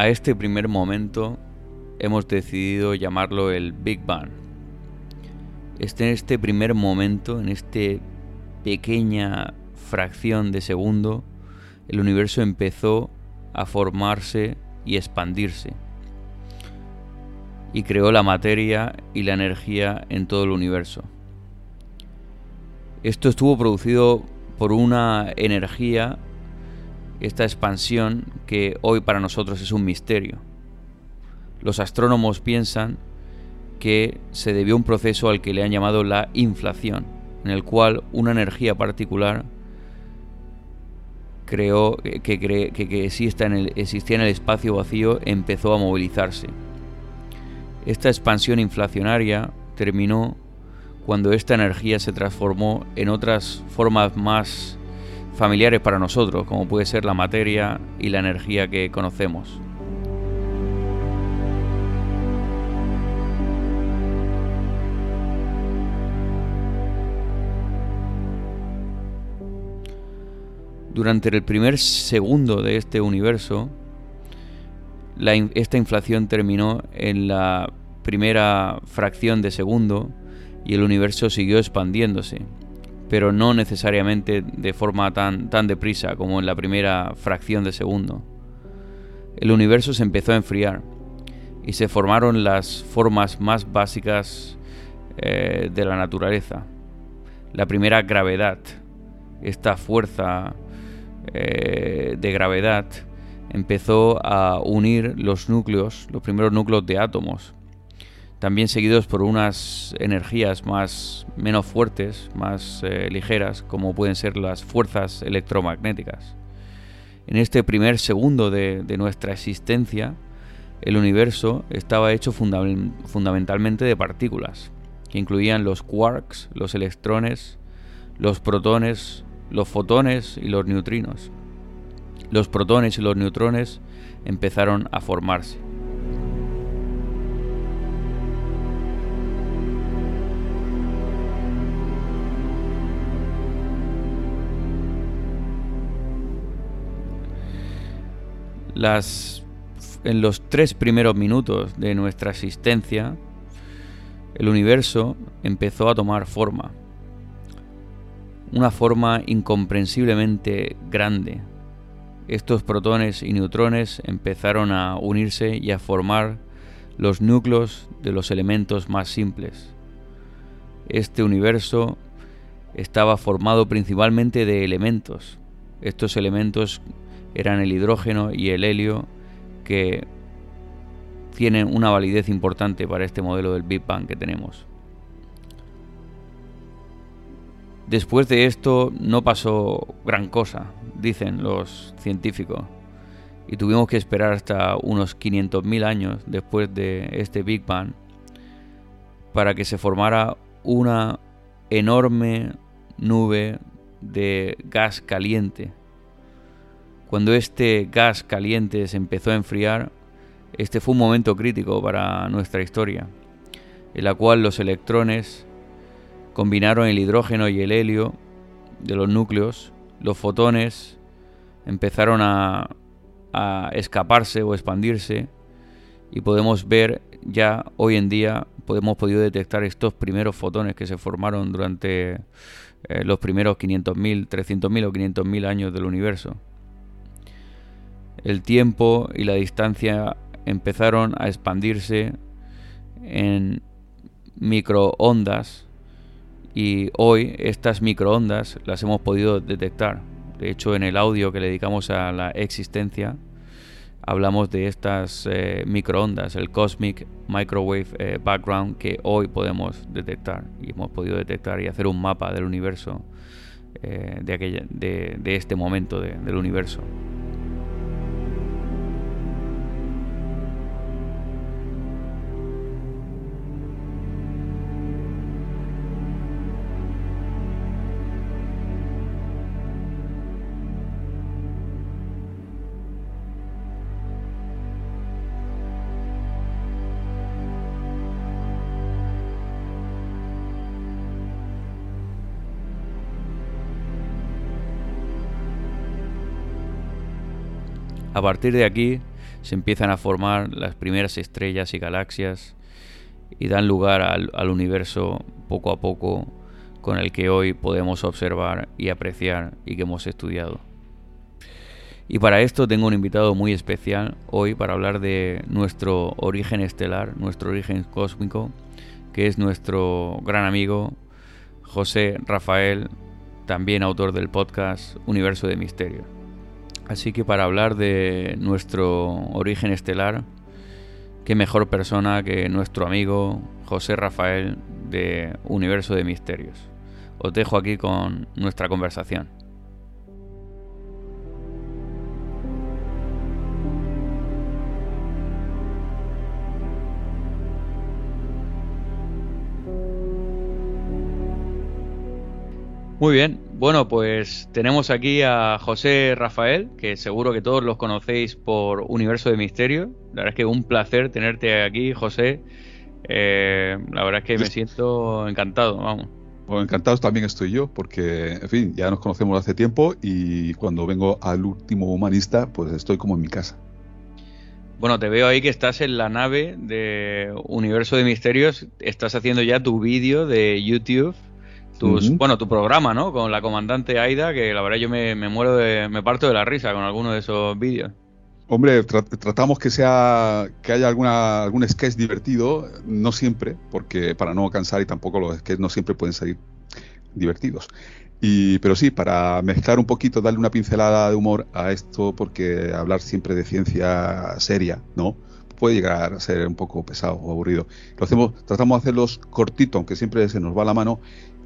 A este primer momento hemos decidido llamarlo el Big Bang. Este, en este primer momento, en esta pequeña fracción de segundo, el universo empezó a formarse y expandirse. Y creó la materia y la energía en todo el universo. Esto estuvo producido por una energía, esta expansión que hoy para nosotros es un misterio. Los astrónomos piensan que se debió a un proceso al que le han llamado la inflación, en el cual una energía particular creó que, que, exista en el, existía en el espacio vacío empezó a movilizarse. Esta expansión inflacionaria terminó cuando esta energía se transformó en otras formas más familiares para nosotros, como puede ser la materia y la energía que conocemos. Durante el primer segundo de este universo, esta inflación terminó en la primera fracción de segundo y el universo siguió expandiéndose, pero no necesariamente de forma tan, tan deprisa como en la primera fracción de segundo. El universo se empezó a enfriar y se formaron las formas más básicas eh, de la naturaleza. La primera gravedad, esta fuerza eh, de gravedad empezó a unir los núcleos, los primeros núcleos de átomos, también seguidos por unas energías más menos fuertes, más eh, ligeras, como pueden ser las fuerzas electromagnéticas. En este primer segundo de, nuestra existencia, el universo estaba hecho fundamentalmente de partículas, que incluían los quarks, los electrones, los protones, los fotones y los neutrinos. Los protones y los neutrones empezaron a formarse. En los tres primeros minutos de nuestra existencia, el universo empezó a tomar forma una forma incomprensiblemente grande. Estos protones y neutrones empezaron a unirse y a formar los núcleos de los elementos más simples. Este universo estaba formado principalmente de elementos. Estos elementos eran el hidrógeno y el helio que tienen una validez importante para este modelo del Big Bang que tenemos. Después de esto no pasó gran cosa, dicen los científicos, y tuvimos que esperar hasta unos 500.000 años después de este Big Bang para que se formara una enorme nube de gas caliente. Cuando este gas caliente se empezó a enfriar, este fue un momento crítico para nuestra historia, en la cual los electrones combinaron el hidrógeno y el helio de los núcleos, los fotones empezaron a, escaparse o expandirse y podemos ver ya hoy en día, podemos podido detectar estos primeros fotones que se formaron durante eh, los primeros 500.000, 300.000 o 500.000 años del universo. El tiempo y la distancia empezaron a expandirse en microondas y hoy estas microondas las hemos podido detectar. De hecho, en el audio que le dedicamos a la existencia, hablamos de estas eh, microondas, el Cosmic Microwave eh, Background, que hoy podemos detectar y hemos podido detectar y hacer un mapa del universo eh, de, aquella, de, este momento del universo. A partir de aquí se empiezan a formar las primeras estrellas y galaxias y dan lugar al, universo poco a poco con el que hoy podemos observar y apreciar y que hemos estudiado. Y para esto tengo un invitado muy especial hoy para hablar de nuestro origen estelar, nuestro origen cósmico, que es nuestro gran amigo José Rafael, también autor del podcast Universo de Misterio. Así que para hablar de nuestro origen estelar, qué mejor persona que nuestro amigo José Rafael de Universo de Misterios. Os dejo aquí con nuestra conversación. Muy bien, bueno, pues tenemos aquí a José Rafael, que seguro que todos los conocéis por Universo de Misterio. La verdad es que un placer tenerte aquí, José. Eh, la verdad es que me siento encantado, vamos. Bueno, encantados también estoy yo, porque, en fin, ya nos conocemos hace tiempo y cuando vengo al último humanista, pues estoy como en mi casa. Bueno, te veo ahí que estás en la nave de Universo de Misterios, estás haciendo ya tu vídeo de YouTube bueno, tu programa, ¿no? Con la comandante Aida, que la verdad yo me, muero de, me parto de la risa con alguno de esos vídeos. Hombre, tratamos que sea que haya alguna algún sketch divertido, no siempre, porque para no cansar y tampoco los sketches no siempre pueden salir divertidos. Y, pero sí, para mezclar un poquito, darle una pincelada de humor a esto, porque hablar siempre de ciencia seria, ¿no? Puede llegar a ser un poco pesado o aburrido. Lo hacemos, tratamos de hacerlos cortito, aunque siempre se nos va la mano,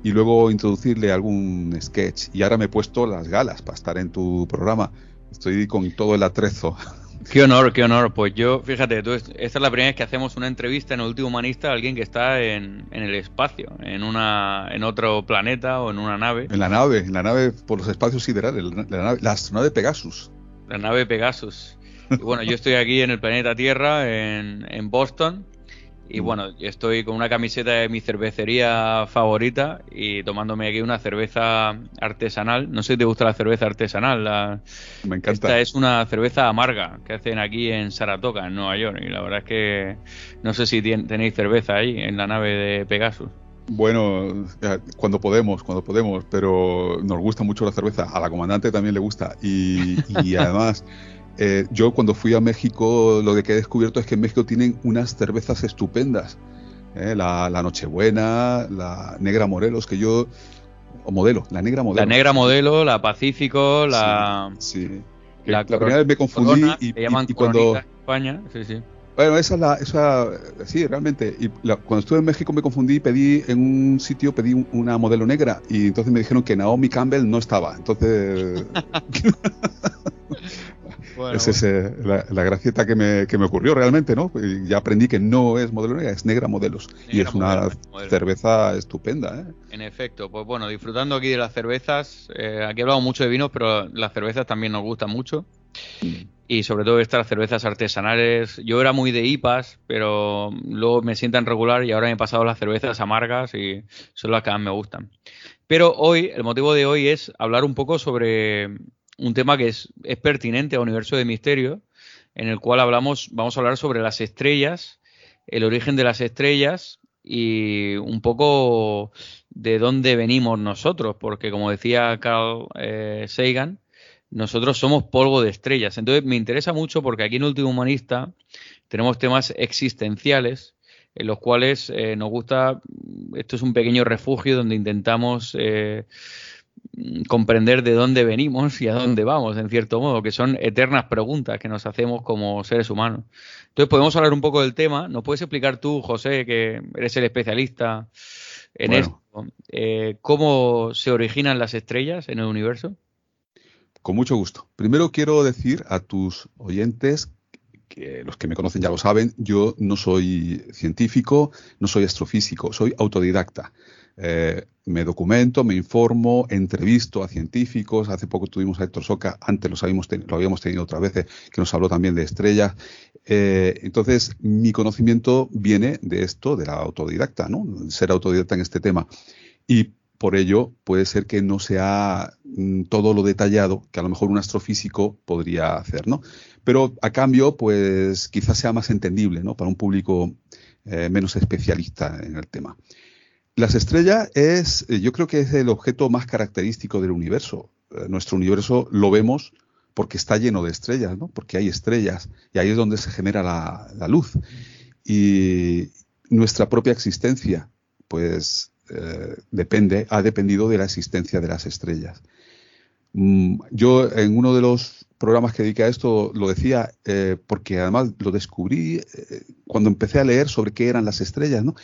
y luego introducirle algún sketch. Y ahora me he puesto las galas para estar en tu programa. Estoy con todo el atrezo. Qué honor, qué honor. Pues yo, fíjate, tú, esta es la primera vez que hacemos una entrevista en el último humanista a alguien que está en, el espacio, en una en otro planeta o en una nave. En la nave, en la nave por los espacios siderales, la, nave, la astronave Pegasus. La nave Pegasus. Y bueno, yo estoy aquí en el planeta Tierra, en, en Boston, y mm. bueno, estoy con una camiseta de mi cervecería favorita y tomándome aquí una cerveza artesanal. No sé si te gusta la cerveza artesanal. La... Me encanta. Esta es una cerveza amarga que hacen aquí en Saratoga, en Nueva York. Y la verdad es que no sé si tenéis cerveza ahí en la nave de Pegasus. Bueno, cuando podemos, cuando podemos, pero nos gusta mucho la cerveza. A la comandante también le gusta. Y, y además. Eh, yo cuando fui a México lo que he descubierto es que en México tienen unas cervezas estupendas. Eh, la, Nochebuena, la Negra Morelos, que yo... O modelo, la Negra Modelo. La Negra Modelo, la Pacífico, la... Sí. La, primera vez me confundí y, y, cuando... España, sí, sí. Bueno, esa es la, esa, sí, realmente. Y cuando estuve en México me confundí, pedí en un sitio, pedí una modelo negra y entonces me dijeron que Naomi Campbell no estaba. Entonces, Esa es eh, la, gracieta que me, que me, ocurrió realmente, ¿no? Y ya aprendí que no es modelo negra, es negra modelos. y es una cerveza estupenda, ¿eh? En efecto, pues bueno, disfrutando aquí de las cervezas. Eh, aquí hablamos mucho de vinos, pero las cervezas también nos gustan mucho. Y sobre todo estas cervezas artesanales. Yo era muy de IPAs, pero luego me sientan regular y ahora me he pasado las cervezas amargas y son las que más me gustan. Pero hoy, el motivo de hoy es hablar un poco sobre un tema que es, pertinente a Universo de Misterio, en el cual hablamos, vamos a hablar sobre las estrellas, el origen de las estrellas y un poco de dónde venimos nosotros, porque como decía Carl eh, Sagan, nosotros somos polvo de estrellas. Entonces me interesa mucho porque aquí en Último Humanista tenemos temas existenciales en los cuales eh, nos gusta, esto es un pequeño refugio donde intentamos eh, comprender de dónde venimos y a dónde vamos, en cierto modo, que son eternas preguntas que nos hacemos como seres humanos. Entonces, podemos hablar un poco del tema. ¿Nos puedes explicar tú, José, que eres el especialista en esto, eh, cómo se originan las estrellas en el universo? Con mucho gusto. Primero quiero decir a tus oyentes los que me conocen ya lo saben, yo no soy científico, no soy astrofísico, soy autodidacta. Eh, me documento, me informo, entrevisto a científicos. Hace poco tuvimos a Héctor Soca, antes lo habíamos tenido otras veces, que nos habló también de estrellas. Eh, entonces, mi conocimiento viene de esto, de la autodidacta, ¿no? Ser autodidacta en este tema. Y por ello puede ser que no sea mm, todo lo detallado que a lo mejor un astrofísico podría hacer, ¿no? Pero a cambio, pues quizás sea más entendible, ¿no? Para un público eh, menos especialista en el tema. Las estrellas es, eh, yo creo que es el objeto más característico del universo. Eh, nuestro universo lo vemos porque está lleno de estrellas, ¿no? Porque hay estrellas y ahí es donde se genera la, luz. Y nuestra propia existencia, pues eh, depende, ha dependido de la existencia de las estrellas. Mm, yo en uno de los programas que dediqué a esto lo decía eh, porque además lo descubrí eh, cuando empecé a leer sobre qué eran las estrellas, ¿no?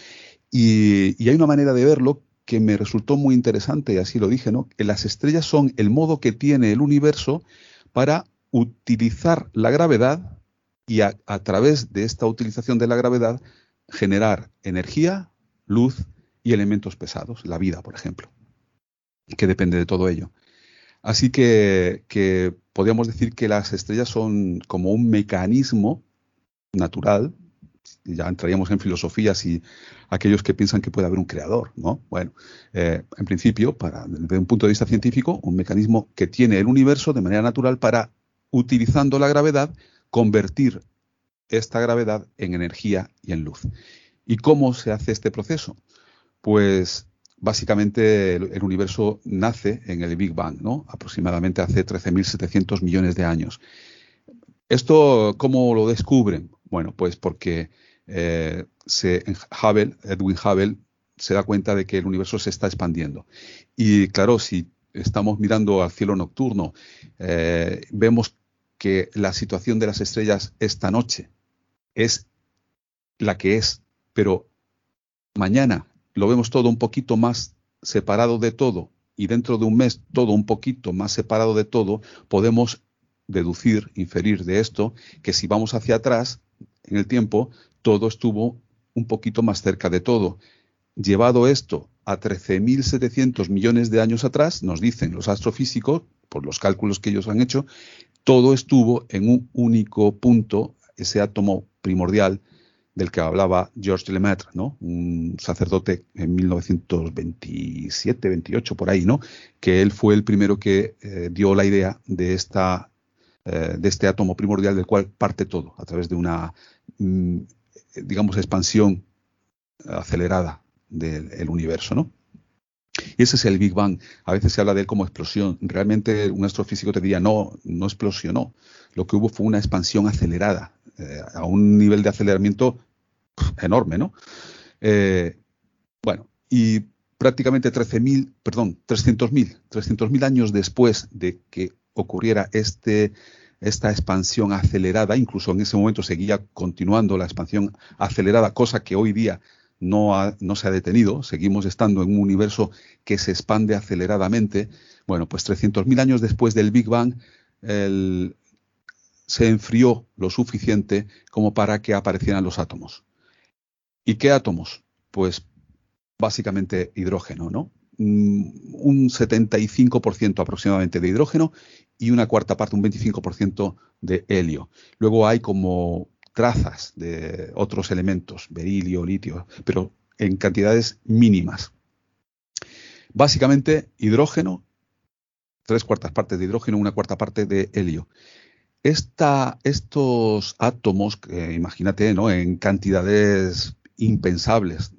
Y, hay una manera de verlo que me resultó muy interesante, y así lo dije, ¿no? Que las estrellas son el modo que tiene el universo para utilizar la gravedad y a, través de esta utilización de la gravedad generar energía, luz y elementos pesados, la vida, por ejemplo, que depende de todo ello. Así que, podríamos decir que las estrellas son como un mecanismo natural ya entraríamos en filosofías y aquellos que piensan que puede haber un creador, ¿no? Bueno, eh, en principio, desde un punto de vista científico, un mecanismo que tiene el universo de manera natural para, utilizando la gravedad, convertir esta gravedad en energía y en luz. ¿Y cómo se hace este proceso? Pues básicamente el, universo nace en el Big Bang, ¿no? Aproximadamente hace 13.700 millones de años. ¿Esto cómo lo descubren? Bueno, pues porque eh, Hubble, Edwin Hubble, se da cuenta de que el universo se está expandiendo. Y claro, si estamos mirando al cielo nocturno, eh, vemos que la situación de las estrellas esta noche es la que es, pero mañana lo vemos todo un poquito más separado de todo y dentro de un mes todo un poquito más separado de todo, podemos deducir, inferir de esto, que si vamos hacia atrás en el tiempo, todo estuvo un poquito más cerca de todo. Llevado esto a 13.700 millones de años atrás, nos dicen los astrofísicos, por los cálculos que ellos han hecho, todo estuvo en un único punto, ese átomo primordial del que hablaba Georges Lemaitre, ¿no? un sacerdote en 1927, 28, por ahí, ¿no? que él fue el primero que eh, dio la idea de esta eh, de este átomo primordial del cual parte todo a través de una, mm, digamos, expansión acelerada del universo, ¿no? Y ese es el Big Bang. A veces se habla de él como explosión. Realmente un astrofísico te diría, no, no explosionó. Lo que hubo fue una expansión acelerada, eh, a un nivel de aceleramiento enorme, ¿no? Eh, bueno, y prácticamente 13.000, perdón, 300.000, 300.000 años después de que ocurriera este, esta expansión acelerada, incluso en ese momento seguía continuando la expansión acelerada, cosa que hoy día no, no se ha detenido, seguimos estando en un universo que se expande aceleradamente. Bueno, pues 300.000 años después del Big Bang, se enfrió lo suficiente como para que aparecieran los átomos. ¿Y qué átomos? Pues básicamente hidrógeno, ¿no? Mm, un 75% aproximadamente de hidrógeno y una cuarta parte, un 25% de helio. Luego hay como trazas de otros elementos, berilio, litio, pero en cantidades mínimas. Básicamente hidrógeno, tres cuartas partes de hidrógeno, una cuarta parte de helio. Estos átomos, imagínate, ¿no? en cantidades impensables,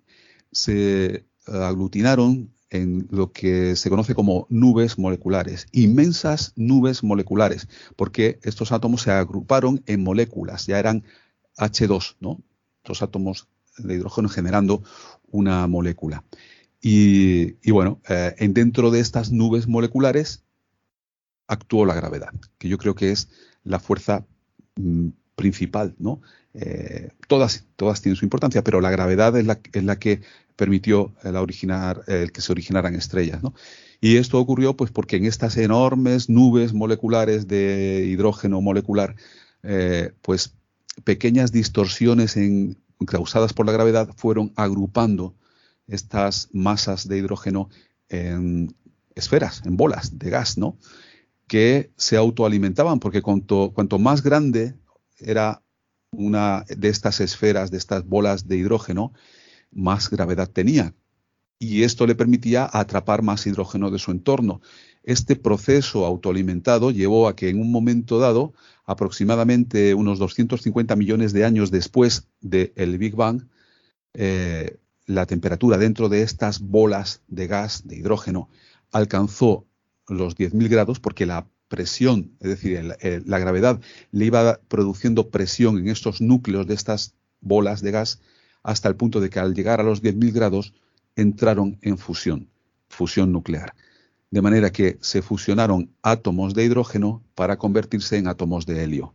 se aglutinaron en lo que se conoce como nubes moleculares, inmensas nubes moleculares, porque estos átomos se agruparon en moléculas, ya eran H2, ¿no? Los átomos de hidrógeno generando una molécula. Y, bueno, eh, en dentro de estas nubes moleculares actuó la gravedad, que yo creo que es la fuerza mm, principal, ¿no? Eh, todas, todas tienen su importancia, pero la gravedad es la, que permitió el, originar, el que se originaran estrellas. ¿no? Y esto ocurrió pues porque en estas enormes nubes moleculares de hidrógeno molecular, eh, pues pequeñas distorsiones causadas por la gravedad fueron agrupando estas masas de hidrógeno en esferas, en bolas de gas, ¿no? Que se autoalimentaban, porque cuanto, más grande era una de estas esferas, de estas bolas de hidrógeno, más gravedad tenía. y esto le permitía atrapar más hidrógeno de su entorno. Este proceso autoalimentado llevó a que en un momento dado, aproximadamente unos 250 millones de años después del Big Bang, eh, la temperatura dentro de estas bolas de gas, de hidrógeno, alcanzó los 10.000 grados porque la presión, es decir, la gravedad le iba produciendo presión en estos núcleos de estas bolas de gas hasta el punto de que al llegar a los 10.000 grados entraron en fusión, fusión nuclear. De manera que se fusionaron átomos de hidrógeno para convertirse en átomos de helio.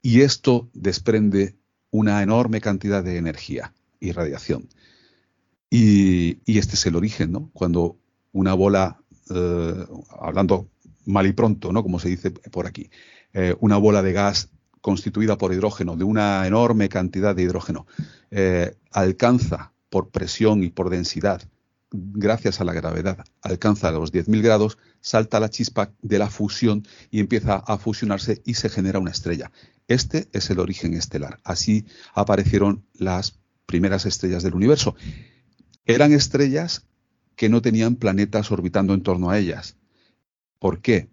Y esto desprende una enorme cantidad de energía y radiación. Y, este es el origen, ¿no? Cuando una bola, eh, hablando mal y pronto, ¿no? Como se dice por aquí. Eh, una bola de gas constituida por hidrógeno, de una enorme cantidad de hidrógeno, eh, alcanza por presión y por densidad, gracias a la gravedad, alcanza los 10.000 grados, salta la chispa de la fusión y empieza a fusionarse y se genera una estrella. Este es el origen estelar. Así aparecieron las primeras estrellas del universo. Eran estrellas que no tenían planetas orbitando en torno a ellas. ¿Por qué?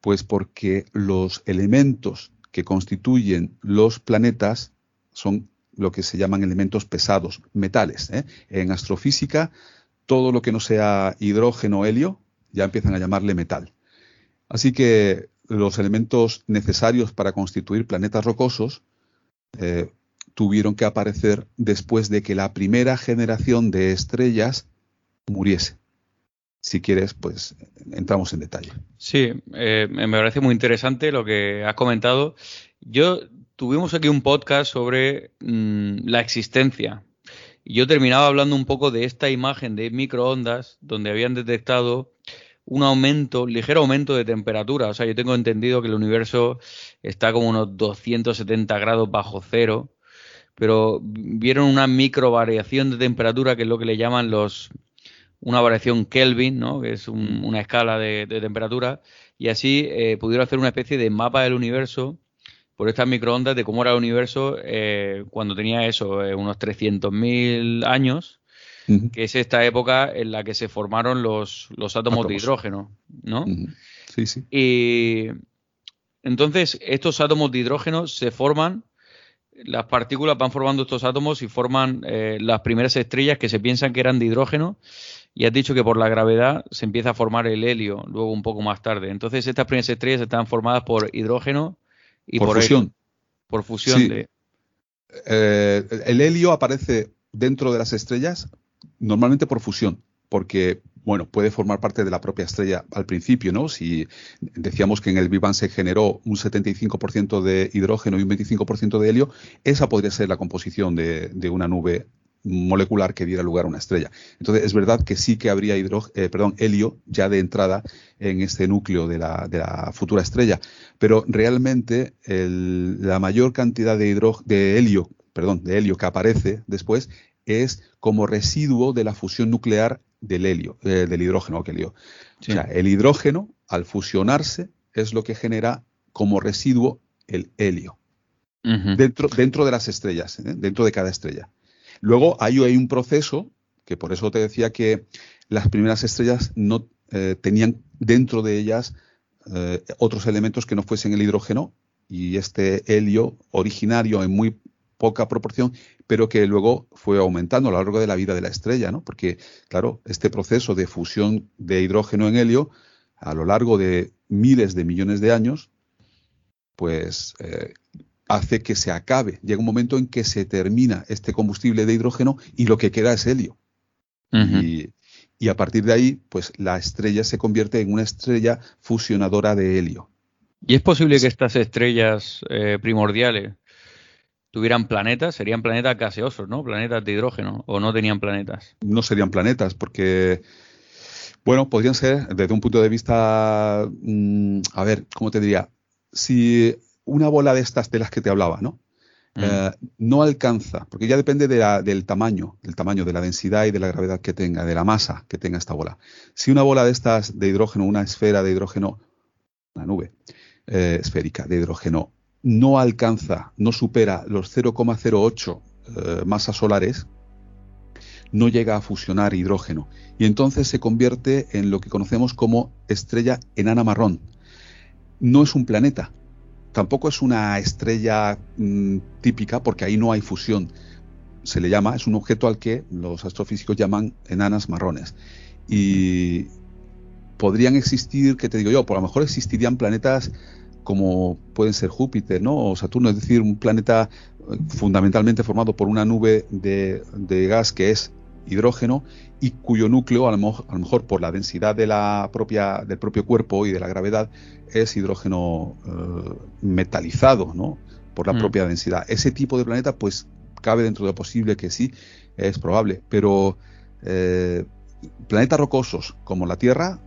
Pues porque los elementos que constituyen los planetas son lo que se llaman elementos pesados, metales. ¿eh? En astrofísica, todo lo que no sea hidrógeno o helio, ya empiezan a llamarle metal. Así que los elementos necesarios para constituir planetas rocosos eh, tuvieron que aparecer después de que la primera generación de estrellas muriese si quieres, pues entramos en detalle. Sí, eh, me parece muy interesante lo que has comentado. Yo tuvimos aquí un podcast sobre mm, la existencia. Yo terminaba hablando un poco de esta imagen de microondas donde habían detectado un aumento, ligero aumento de temperatura. O sea, yo tengo entendido que el universo está como unos 270 grados bajo cero, pero vieron una micro variación de temperatura, que es lo que le llaman los una variación Kelvin, ¿no? que es una escala de, temperatura, y así eh, pudieron hacer una especie de mapa del universo por estas microondas de cómo era el universo eh, cuando tenía eso, eh, unos 300.000 años, que es esta época en la que se formaron los, los átomos, de hidrógeno, ¿no? Sí, sí. Y entonces estos átomos de hidrógeno se forman las partículas van formando estos átomos y forman las primeras estrellas que se piensan que eran de hidrógeno y has dicho que por la gravedad se empieza a formar el helio luego un poco más tarde. Entonces estas primeras estrellas están formadas por hidrógeno y por, fusión. por fusión de... Eh, el helio aparece dentro de las estrellas normalmente por fusión, porque bueno, puede formar parte de la propia estrella al principio, ¿no? Si decíamos que en el Big Bang se generó un 75% de hidrógeno y un 25% de helio, esa podría ser la composición de, de una nube molecular que diera lugar a una estrella. Entonces, es verdad que sí que habría eh, perdón, helio ya de entrada en este núcleo de la, futura estrella, pero realmente la mayor cantidad de, de helio, perdón, de helio que aparece después es como residuo de la fusión nuclear del helio, eh, del hidrógeno, que helio. O sea, el hidrógeno, al fusionarse, es lo que genera como residuo el helio. dentro, dentro de las estrellas, ¿eh? dentro de cada estrella. Luego hay, un proceso, que por eso te decía que las primeras estrellas no eh, tenían dentro de ellas eh, otros elementos que no fuesen el hidrógeno y este helio originario en muy poca proporción, pero que luego fue aumentando a lo largo de la vida de la estrella, ¿no? Porque, claro, este proceso de fusión de hidrógeno en helio, a lo largo de miles de millones de años, pues eh, hace que se acabe. Llega un momento en que se termina este combustible de hidrógeno y lo que queda es helio. y, a partir de ahí, pues la estrella se convierte en una estrella fusionadora de helio. ¿Y es posible que estas estrellas eh, primordiales tuvieran planetas? Serían planetas gaseosos, ¿no? Planetas de hidrógeno, o no tenían planetas. No serían planetas, porque, bueno, podrían ser, desde un punto de vista, mm, a ver, ¿cómo te diría? Si una bola de estas de las que te hablaba, ¿no? Mm. Eh, no alcanza, porque ya depende del tamaño, del tamaño, de la densidad y de la gravedad que tenga, de la masa que tenga esta bola. Si una bola de estas de hidrógeno, una esfera de hidrógeno, una nube eh, esférica de hidrógeno, no alcanza, no supera los 0,08 eh, masas solares, no llega a fusionar hidrógeno y entonces se convierte en lo que conocemos como estrella enana marrón. No es un planeta, tampoco es una estrella mm, típica porque ahí no hay fusión. Se le llama, es un objeto al que los astrofísicos llaman enanas marrones. Y podrían existir, que te digo yo, por lo mejor existirían planetas como pueden ser Júpiter, ¿no? O Saturno, es decir, un planeta eh, fundamentalmente formado por una nube de, gas que es hidrógeno y cuyo núcleo, a lo, mejor, por la densidad de la propia, del propio cuerpo y de la gravedad, es hidrógeno eh, metalizado, ¿no? Por la mm. propia densidad. Ese tipo de planeta, pues, cabe dentro de lo posible que sí, es probable, pero eh, planetas rocosos como la Tierra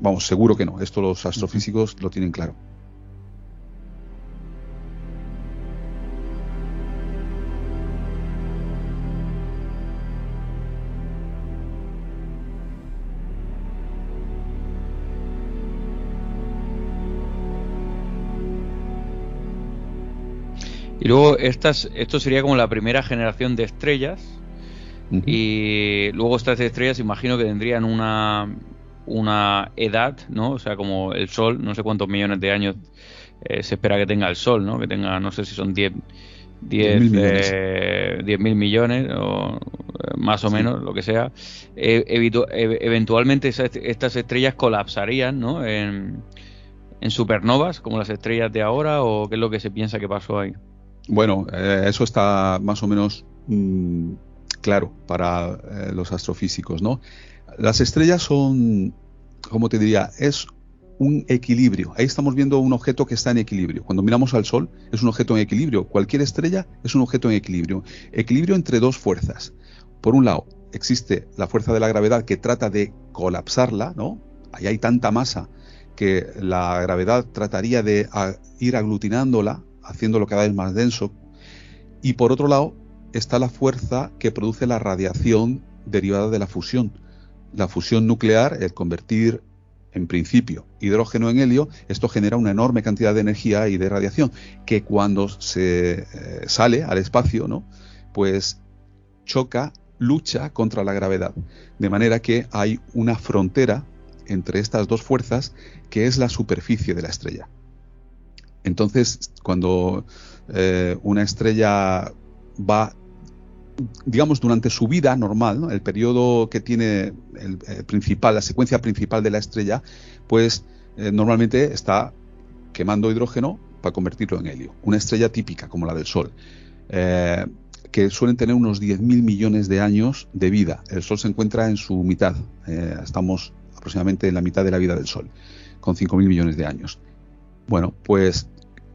vamos, seguro que no. Esto los astrofísicos lo tienen claro. Y luego estas, esto sería como la primera generación de estrellas. Y luego estas estrellas imagino que tendrían una, una edad, ¿no? O sea, como el Sol, no sé cuántos millones de años eh, se espera que tenga el Sol, ¿no? Que tenga, no sé si son 10 10 mil millones. millones o eh, más o menos, lo que sea. E, eventualmente estas estrellas colapsarían, ¿no? En, supernovas, como las estrellas de ahora, o qué es lo que se piensa que pasó ahí. Bueno, eh, eso está más o menos mm, claro para los astrofísicos, ¿no? Las estrellas son, como te diría, es un equilibrio. Ahí estamos viendo un objeto que está en equilibrio. Cuando miramos al Sol, es un objeto en equilibrio. Cualquier estrella es un objeto en equilibrio. Equilibrio entre dos fuerzas. Por un lado, existe la fuerza de la gravedad que trata de colapsarla, ¿no? Ahí hay tanta masa que la gravedad trataría de ir aglutinándola, haciéndolo cada vez más denso. Y por otro lado, está la fuerza que produce la radiación derivada de la fusión la fusión nuclear, el convertir en principio hidrógeno en helio, esto genera una enorme cantidad de energía y de radiación que cuando se eh, sale al espacio, ¿no? Pues choca, lucha contra la gravedad, de manera que hay una frontera entre estas dos fuerzas que es la superficie de la estrella. Entonces, cuando eh, una estrella va digamos, durante su vida normal, el periodo que tiene el, principal, la secuencia principal de la estrella, pues eh, normalmente está quemando hidrógeno para convertirlo en helio. Una estrella típica como la del Sol, eh, que suelen tener unos 10.000 millones de años de vida. El Sol se encuentra en su mitad, eh, estamos aproximadamente en la mitad de la vida del Sol, con 5.000 millones de años. Bueno, pues,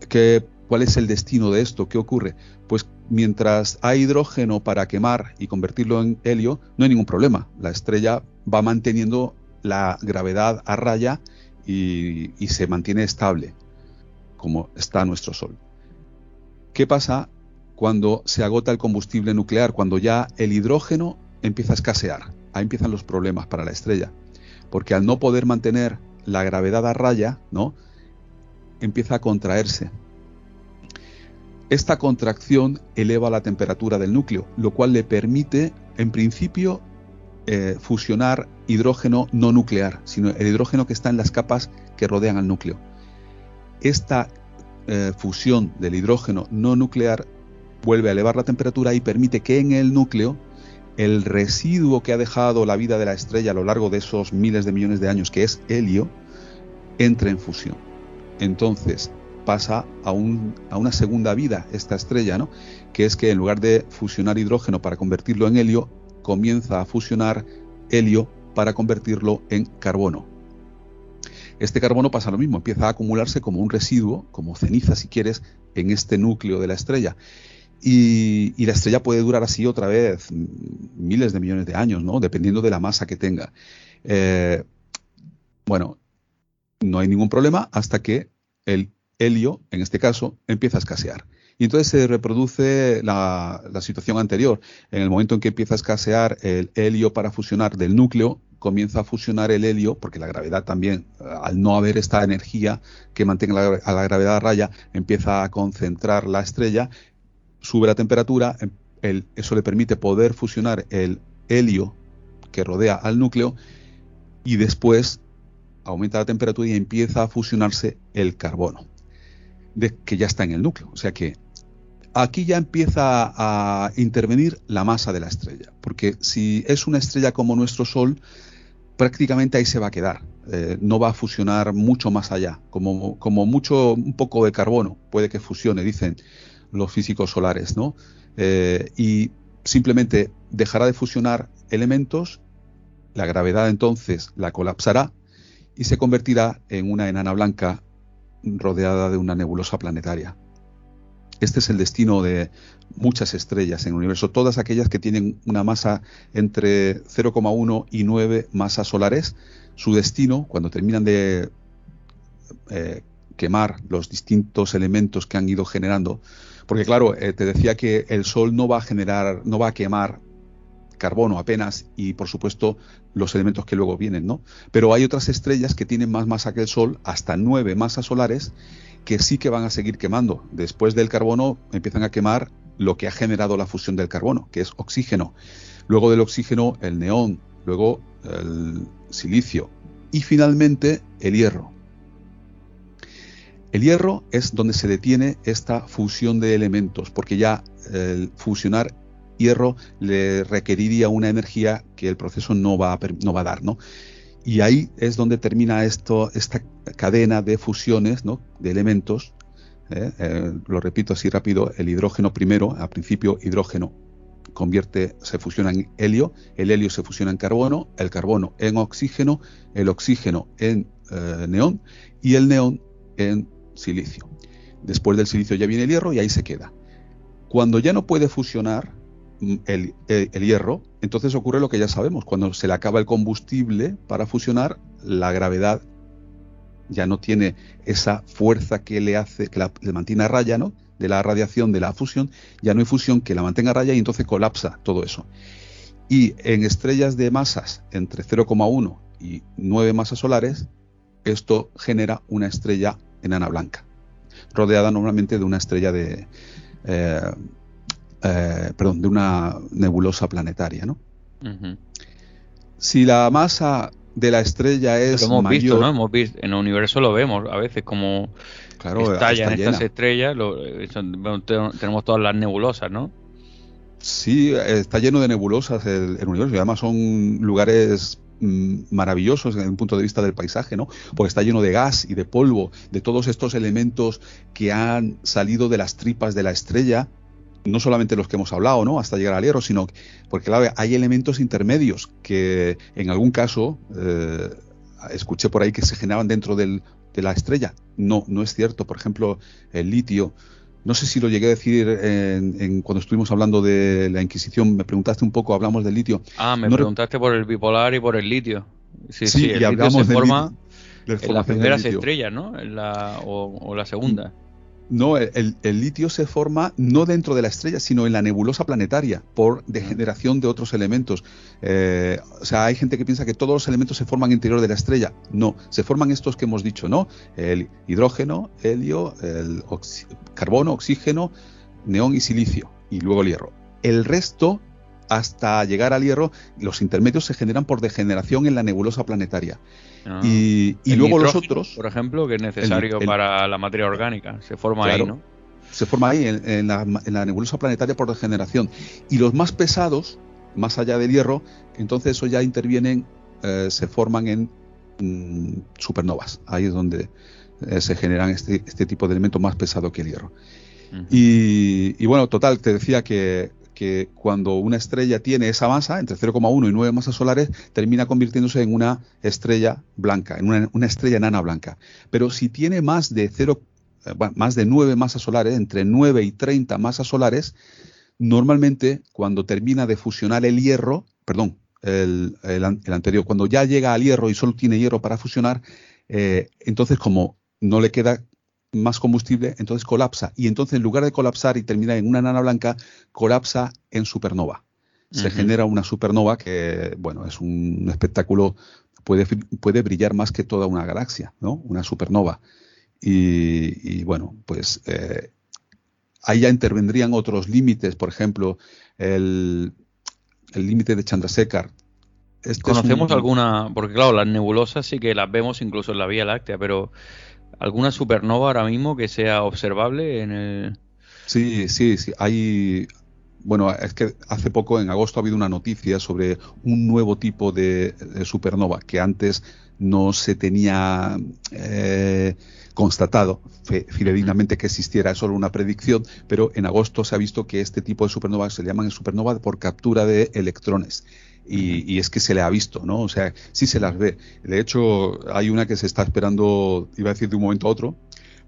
¿qué, ¿cuál es el destino de esto? ¿Qué ocurre? Pues mientras hay hidrógeno para quemar y convertirlo en helio, no hay ningún problema. La estrella va manteniendo la gravedad a raya y, se mantiene estable, como está nuestro Sol. ¿Qué pasa cuando se agota el combustible nuclear? Cuando ya el hidrógeno empieza a escasear. Ahí empiezan los problemas para la estrella. Porque al no poder mantener la gravedad a raya, ¿no? Empieza a contraerse esta contracción eleva la temperatura del núcleo, lo cual le permite, en principio, eh, fusionar hidrógeno no nuclear, sino el hidrógeno que está en las capas que rodean al núcleo. Esta eh, fusión del hidrógeno no nuclear vuelve a elevar la temperatura y permite que en el núcleo el residuo que ha dejado la vida de la estrella a lo largo de esos miles de millones de años, que es helio, entre en fusión. Entonces, pasa a, una segunda vida esta estrella, ¿no? que es que en lugar de fusionar hidrógeno para convertirlo en helio, comienza a fusionar helio para convertirlo en carbono. Este carbono pasa lo mismo, empieza a acumularse como un residuo, como ceniza si quieres, en este núcleo de la estrella. Y, la estrella puede durar así otra vez miles de millones de años, ¿no? dependiendo de la masa que tenga. Eh, bueno, no hay ningún problema hasta que el helio, en este caso, empieza a escasear. Y entonces se reproduce la, situación anterior. En el momento en que empieza a escasear el helio para fusionar del núcleo, comienza a fusionar el helio, porque la gravedad también, al no haber esta energía que mantenga a la gravedad a raya, empieza a concentrar la estrella, sube la temperatura, em, eso le permite poder fusionar el helio que rodea al núcleo y después aumenta la temperatura y empieza a fusionarse el carbono, de, que ya está en el núcleo. O sea que aquí ya empieza a intervenir la masa de la estrella, porque si es una estrella como nuestro Sol, prácticamente ahí se va a quedar. Eh, no va a fusionar mucho más allá, como, mucho un poco de carbono puede que fusione, dicen los físicos solares, ¿no? Eh, y simplemente dejará de fusionar elementos, la gravedad entonces la colapsará y se convertirá en una enana blanca rodeada de una nebulosa planetaria. Este es el destino de muchas estrellas en el universo, todas aquellas que tienen una masa entre 0,1 y 9 masas solares. Su destino, cuando terminan de eh, quemar los distintos elementos que han ido generando, porque claro, eh, te decía que el Sol no va a generar, no va a quemar carbono apenas y por supuesto los elementos que luego vienen, ¿no? Pero hay otras estrellas que tienen más masa que el Sol, hasta nueve masas solares, que sí que van a seguir quemando. Después del carbono empiezan a quemar lo que ha generado la fusión del carbono, que es oxígeno. Luego del oxígeno el neón, luego el silicio y finalmente el hierro. El hierro es donde se detiene esta fusión de elementos, porque ya el fusionar hierro le requeriría una energía que el proceso no va a, no va a dar, ¿no? Y ahí es donde termina esto, esta cadena de fusiones, ¿no? De elementos. ¿eh? Eh, lo repito así rápido, el hidrógeno primero, al principio hidrógeno convierte, se fusiona en helio, el helio se fusiona en carbono, el carbono en oxígeno, el oxígeno en eh, neón y el neón en silicio. Después del silicio ya viene el hierro y ahí se queda. Cuando ya no puede fusionar, el, hierro, entonces ocurre lo que ya sabemos, cuando se le acaba el combustible para fusionar, la gravedad ya no tiene esa fuerza que le hace, que la, le mantiene a raya, ¿no? De la radiación de la fusión, ya no hay fusión que la mantenga a raya y entonces colapsa todo eso. Y en estrellas de masas entre 0,1 y 9 masas solares, esto genera una estrella enana blanca, rodeada normalmente de una estrella de, eh, eh, perdón, de una nebulosa planetaria, ¿no? Si la masa de la estrella es hemos visto, ¿no? Hemos visto, en el universo lo vemos a veces como claro, estallan estas estrellas, tenemos todas las nebulosas, ¿no? Sí, está lleno de nebulosas el, el universo y además son lugares mm, maravillosos desde un punto de vista del paisaje, ¿no? Porque está lleno de gas y de polvo, de todos estos elementos que han salido de las tripas de la estrella no solamente los que hemos hablado, ¿no? Hasta llegar al hierro, sino porque claro, hay elementos intermedios que en algún caso eh, escuché por ahí que se generaban dentro de la estrella. No, no es cierto. Por ejemplo, el litio. No sé si lo llegué a decir en, cuando estuvimos hablando de la Inquisición. Me preguntaste un poco, hablamos del litio. Ah, me preguntaste por el bipolar y por el litio. Sí, sí, el y hablamos se forma en las primeras estrellas, ¿no? la, o, la segunda. No, el, litio se forma no dentro de la estrella, sino en la nebulosa planetaria, por degeneración de otros elementos. Eh, o sea, hay gente que piensa que todos los elementos se forman interior de la estrella. No, se forman estos que hemos dicho, ¿no? El hidrógeno, helio, el carbono, oxígeno, neón y silicio, y luego el hierro. El resto hasta llegar al hierro, los intermedios se generan por degeneración en la nebulosa planetaria. Ah. y, luego los otros. Por ejemplo, que es necesario para la materia orgánica, se forma ahí, ¿no? Se forma ahí, en, la, nebulosa planetaria por degeneración. Y los más pesados, más allá del hierro, entonces eso ya intervienen, eh, se forman en mm, supernovas. Ahí es donde eh, se generan este, este, tipo de elementos más pesado que el hierro. y, bueno, total, te decía que que cuando una estrella tiene esa masa, entre 0,1 y 9 masas solares, termina convirtiéndose en una estrella blanca, en una, estrella enana blanca. Pero si tiene más de 0, eh, más de 9 masas solares, entre 9 y 30 masas solares, normalmente cuando termina de fusionar el hierro, perdón, el, anterior, cuando ya llega al hierro y solo tiene hierro para fusionar, eh, entonces como no le queda más combustible, entonces colapsa. Y entonces en lugar de colapsar y terminar en una nana blanca, colapsa en supernova. Se genera una supernova que, bueno, es un espectáculo, puede, puede brillar más que toda una galaxia, ¿no? Una supernova. Y, bueno, pues eh, ahí ya intervendrían otros límites, por ejemplo, el límite de Chandrasekhar. Este ¿Conocemos alguna? Porque claro, las nebulosas sí que las vemos incluso en la Vía Láctea, pero ¿alguna supernova ahora mismo que sea observable en el...? Sí, sí, sí. Hay, bueno, es que hace poco, en agosto, ha habido una noticia sobre un nuevo tipo de, supernova que antes no se tenía eh, constatado fidedignamente que existiera, es solo una predicción, pero en agosto se ha visto que este tipo de supernova se llaman supernova por captura de electrones. Y, es que se le ha visto, ¿no? O sea, sí se las ve. De hecho, hay una que se está esperando, iba a decir de un momento a otro,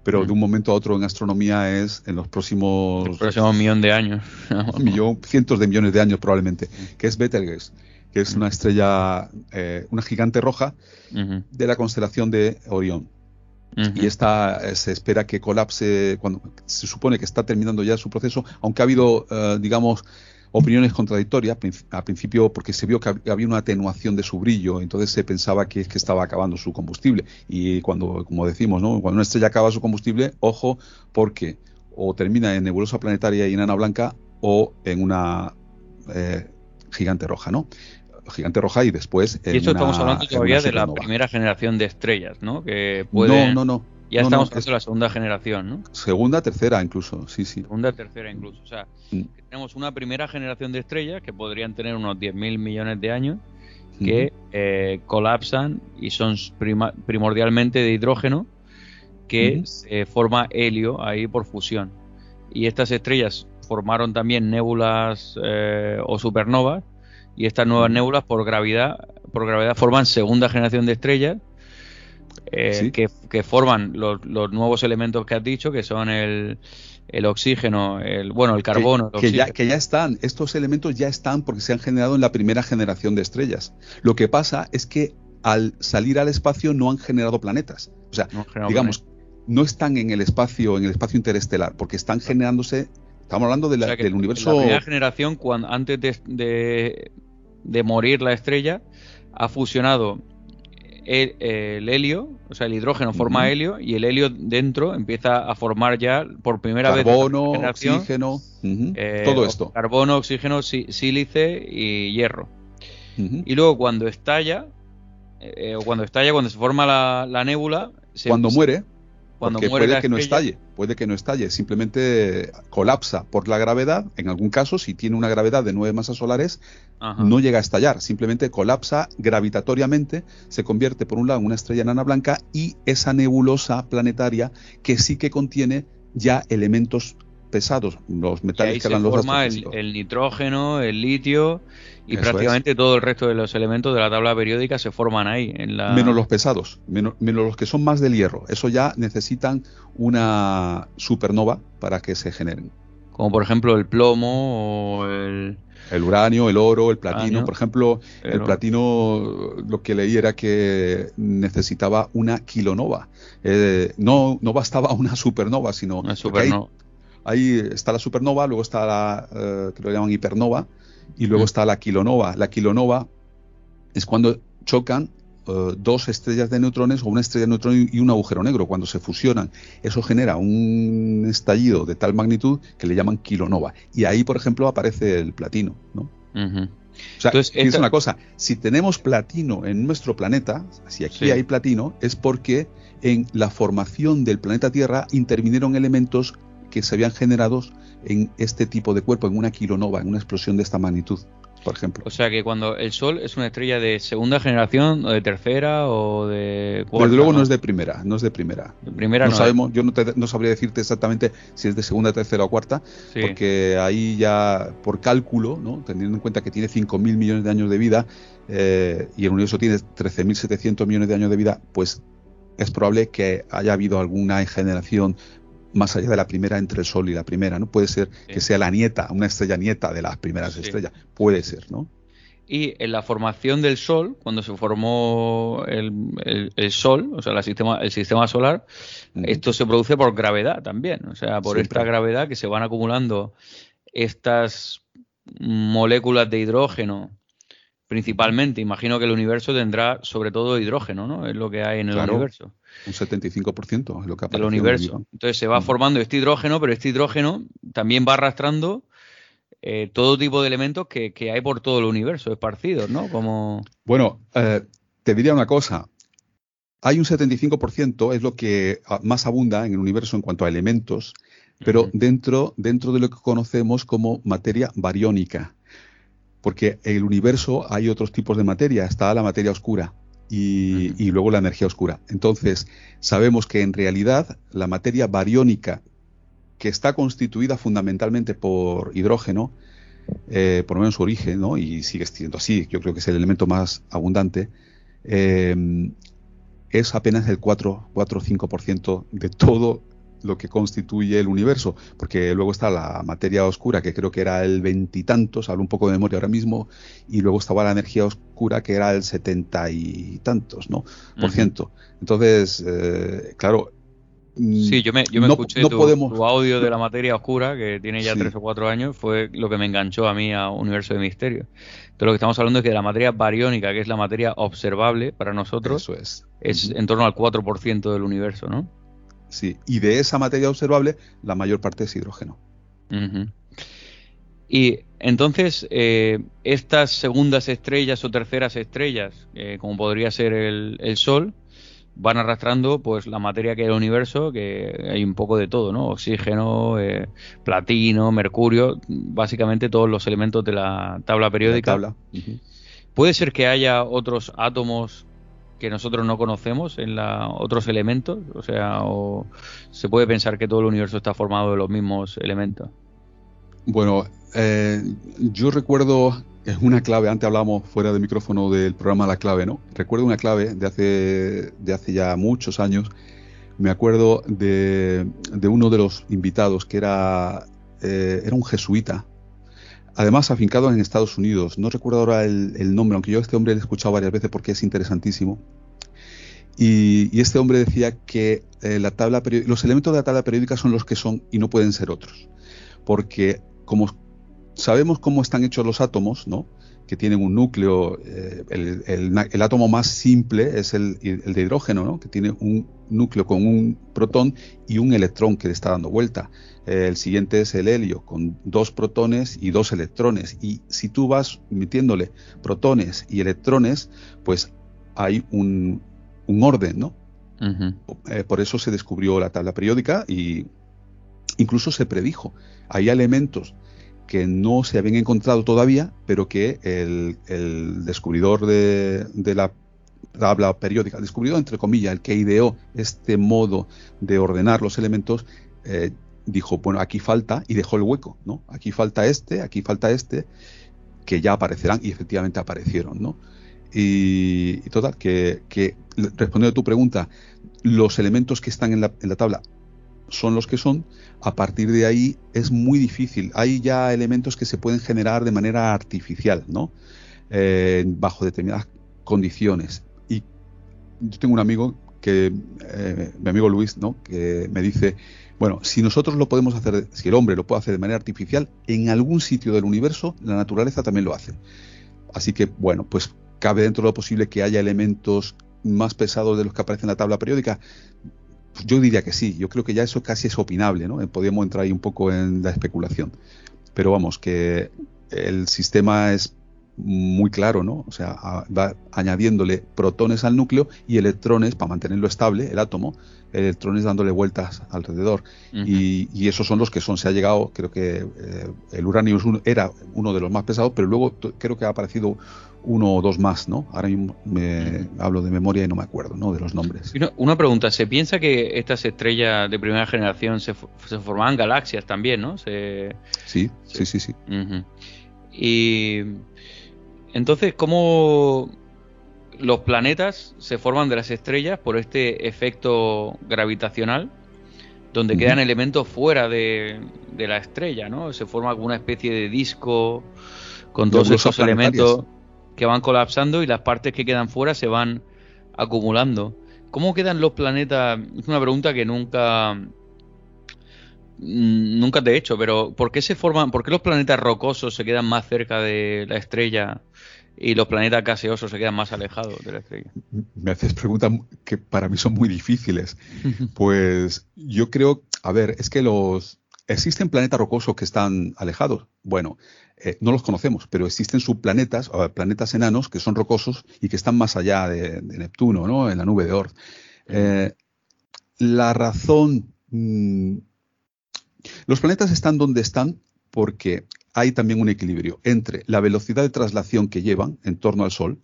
pero de un momento a otro en astronomía es en los próximos... El próximo millón de años. millón, cientos de millones de años probablemente, que es Betelgeuse, que es una estrella, eh, una gigante roja de la constelación de Orión. Y esta eh, se espera que colapse cuando se supone que está terminando ya su proceso, aunque ha habido, eh, digamos, opiniones contradictorias al principio porque se vio que había una atenuación de su brillo, entonces se pensaba que es que estaba acabando su combustible. Y cuando, como decimos, ¿no? cuando una estrella acaba su combustible, ojo, porque o termina en nebulosa planetaria y enana blanca o en una eh, gigante roja, ¿no? Gigante roja y después. y esto estamos hablando todavía de la primera generación de estrellas, ¿no? Que pueden... No, no, no. Ya estamos hablando de la segunda generación, ¿no? Segunda, tercera incluso, sí, sí. Segunda, tercera incluso. O sea, mm. tenemos una primera generación de estrellas que podrían tener unos 10.000 millones de años que eh, colapsan y son primordialmente de hidrógeno que se forma helio ahí por fusión. Y estas estrellas formaron también nébulas eh, o supernovas y estas nuevas nébulas por gravedad, por gravedad forman segunda generación de estrellas eh, que, forman los, nuevos elementos que has dicho, que son el, oxígeno, el bueno, el carbono. Que, ya, que, ya, están, estos elementos ya están porque se han generado en la primera generación de estrellas. Lo que pasa es que al salir al espacio no han generado planetas. O sea, digamos, no están en el espacio, en el espacio interestelar, porque están generándose. Estamos hablando de la, del universo. La primera generación, cuando, antes de, de morir la estrella, ha fusionado el, helio, o sea, el hidrógeno forma helio y el helio dentro empieza a formar ya por primera vez. Carbono, oxígeno, eh, todo esto. Carbono, oxígeno, sílice y hierro. Y luego cuando estalla, eh, o cuando estalla, cuando se forma la, la nébula. cuando muere, porque puede que no estalle, puede que no estalle, simplemente colapsa por la gravedad, en algún caso, si tiene una gravedad de nueve masas solares, no llega a estallar, simplemente colapsa gravitatoriamente, se convierte por un lado en una estrella enana blanca y esa nebulosa planetaria que sí que contiene ya elementos pesados, los metales que eran los forma el, nitrógeno, el litio y prácticamente todo el resto de los elementos de la tabla periódica se forman ahí. En la... Menos los pesados, menos, los que son más del hierro. Eso ya necesitan una supernova para que se generen. Como por ejemplo el plomo o el... El uranio, el oro, el platino. Por ejemplo, el platino, lo que leí era que necesitaba una kilonova. Eh, no, no bastaba una supernova, sino... Una supernova Ahí está la supernova, luego está la eh, que lo llaman hipernova y luego está la kilonova. La kilonova es cuando chocan eh, dos estrellas de neutrones o una estrella de neutrones y un agujero negro. Cuando se fusionan, eso genera un estallido de tal magnitud que le llaman kilonova. Y ahí, por ejemplo, aparece el platino, ¿no? O sea, Entonces, una cosa, si tenemos platino en nuestro planeta, si aquí hay platino, es porque en la formación del planeta Tierra intervinieron elementos que se habían generado en este tipo de cuerpo, en una kilonova, en una explosión de esta magnitud, por ejemplo. O sea que cuando el Sol es una estrella de segunda generación, o de tercera, o de cuarta. Desde luego ¿no? es de primera, no es de primera. De primera no, sabemos, yo no, sabría decirte exactamente si es de segunda, tercera o cuarta, porque ahí ya por cálculo, ¿no? teniendo en cuenta que tiene 5.000 millones de años de vida eh, y el universo tiene 13.700 millones de años de vida, pues es probable que haya habido alguna generación más allá de la primera entre el Sol y la primera, ¿no? Puede ser que sea la nieta, una estrella nieta de las primeras estrellas, puede ser, ¿no? Y en la formación del Sol, cuando se formó el, Sol, o sea, el sistema, el sistema solar, esto se produce por gravedad también, o sea, por esta gravedad que se van acumulando estas moléculas de hidrógeno principalmente. Imagino que el universo tendrá sobre todo hidrógeno, ¿no? Es lo que hay en el universo. Un 75% es lo que aparece. El universo. Entonces se va mm. formando este hidrógeno, pero este hidrógeno también va arrastrando eh, todo tipo de elementos que, hay por todo el universo esparcidos, ¿no? Como... Bueno, eh, te diría una cosa. Hay un 75%, es lo que más abunda en el universo en cuanto a elementos, pero dentro, dentro de lo que conocemos como materia bariónica. Porque en el universo hay otros tipos de materia. Está la materia oscura, y, y, luego la energía oscura. Entonces, sabemos que en realidad la materia bariónica que está constituida fundamentalmente por hidrógeno, eh, por lo menos su origen, ¿no? y sigue siendo así, yo creo que es el elemento más abundante, eh, es apenas el 4, 4 o 5% de todo lo que constituye el universo, porque luego está la materia oscura, que creo que era el veintitantos, hablo un poco de memoria ahora mismo, y luego estaba la energía oscura, que era el setenta y tantos, ¿no? Por ciento. Entonces, eh, claro, Sí, yo me, yo me escuché tu, audio de la materia oscura, que tiene ya tres o cuatro años, fue lo que me enganchó a mí a Universo de Misterio. Entonces lo que estamos hablando es que la materia bariónica, que es la materia observable para nosotros, es, es en torno al 4% del universo, ¿no? Sí, y de esa materia observable, la mayor parte es hidrógeno. Y entonces, eh, estas segundas estrellas o terceras estrellas, eh, como podría ser el, el Sol, van arrastrando pues la materia que es el universo, que hay un poco de todo, ¿no? Oxígeno, eh, platino, mercurio, básicamente todos los elementos de la tabla periódica. Puede ser que haya otros átomos que nosotros no conocemos en la, otros elementos, o sea, o se puede pensar que todo el universo está formado de los mismos elementos. Bueno, eh, yo recuerdo una clave, antes hablábamos fuera de micrófono del programa La Clave, ¿no? Recuerdo una clave de hace, de hace ya muchos años, me acuerdo de, uno de los invitados que era, eh, era un jesuita, además afincado en Estados Unidos, no recuerdo ahora el, nombre, aunque yo a este hombre le he escuchado varias veces porque es interesantísimo. Y, este hombre decía que eh, la tabla los elementos de la tabla periódica son los que son y no pueden ser otros. Porque como sabemos cómo están hechos los átomos, ¿no? que tienen un núcleo, eh, el, átomo más simple es el, de hidrógeno, ¿no? que tiene un núcleo con un protón y un electrón que le está dando vuelta. el siguiente es el helio, con dos protones y dos electrones. Y si tú vas metiéndole protones y electrones, pues hay un, orden, ¿no? Eh, por eso se descubrió la tabla periódica y incluso se predijo. Hay elementos que no se habían encontrado todavía, pero que el, descubridor de, la tabla periódica, el descubridor entre comillas, el que ideó este modo de ordenar los elementos, eh, dijo, bueno, aquí falta, y dejó el hueco, ¿no? Aquí falta este, aquí falta este, que ya aparecerán, y efectivamente aparecieron, ¿no? Y, total, que, respondiendo a tu pregunta, los elementos que están en la, en la tabla son los que son, a partir de ahí es muy difícil. Hay ya elementos que se pueden generar de manera artificial, ¿no? Eh, bajo determinadas condiciones. Yo tengo un amigo que, eh, mi amigo Luis, ¿no? Que me dice, bueno, si nosotros lo podemos hacer, si el hombre lo puede hacer de manera artificial, en algún sitio del universo la naturaleza también lo hace. Así que, bueno, pues cabe dentro de lo posible que haya elementos más pesados de los que aparecen en la tabla periódica. Yo diría que sí, yo creo que ya eso casi es opinable, ¿no? Podríamos entrar ahí un poco en la especulación. Pero vamos, que el sistema es muy claro, ¿no? O sea, va añadiéndole protones al núcleo y electrones para mantenerlo estable, el átomo, electrones dándole vueltas alrededor. y, esos son los que son. Se ha llegado, creo que eh, el uranio era uno de los más pesados, pero luego creo que ha aparecido uno o dos más, ¿no? Ahora mismo me hablo de memoria y no me acuerdo, ¿no? De los nombres. Una, pregunta, ¿se piensa que estas estrellas de primera generación se, se formaban galaxias también, ¿no? sí, sí, sí, sí. Y entonces, ¿cómo los planetas se forman de las estrellas por este efecto gravitacional? Donde quedan elementos fuera de, de, la estrella, ¿no? Se forma alguna especie de disco con todos esos elementos que van colapsando y las partes que quedan fuera se van acumulando. ¿Cómo quedan los planetas? Es una pregunta que nunca nunca te he hecho, pero ¿por qué se forman, por qué los planetas rocosos se quedan más cerca de la estrella y los planetas gaseosos se quedan más alejados de la estrella? Me haces preguntas que para mí son muy difíciles. pues yo creo, a ver, es que los ¿Existen planetas rocosos que están alejados? Bueno, eh, no los conocemos, pero existen subplanetas, o planetas enanos que son rocosos y que están más allá de, Neptuno, ¿no? En la nube de Oort. Eh, la razón. Mm, los planetas están donde están porque hay también un equilibrio entre la velocidad de traslación que llevan en torno al Sol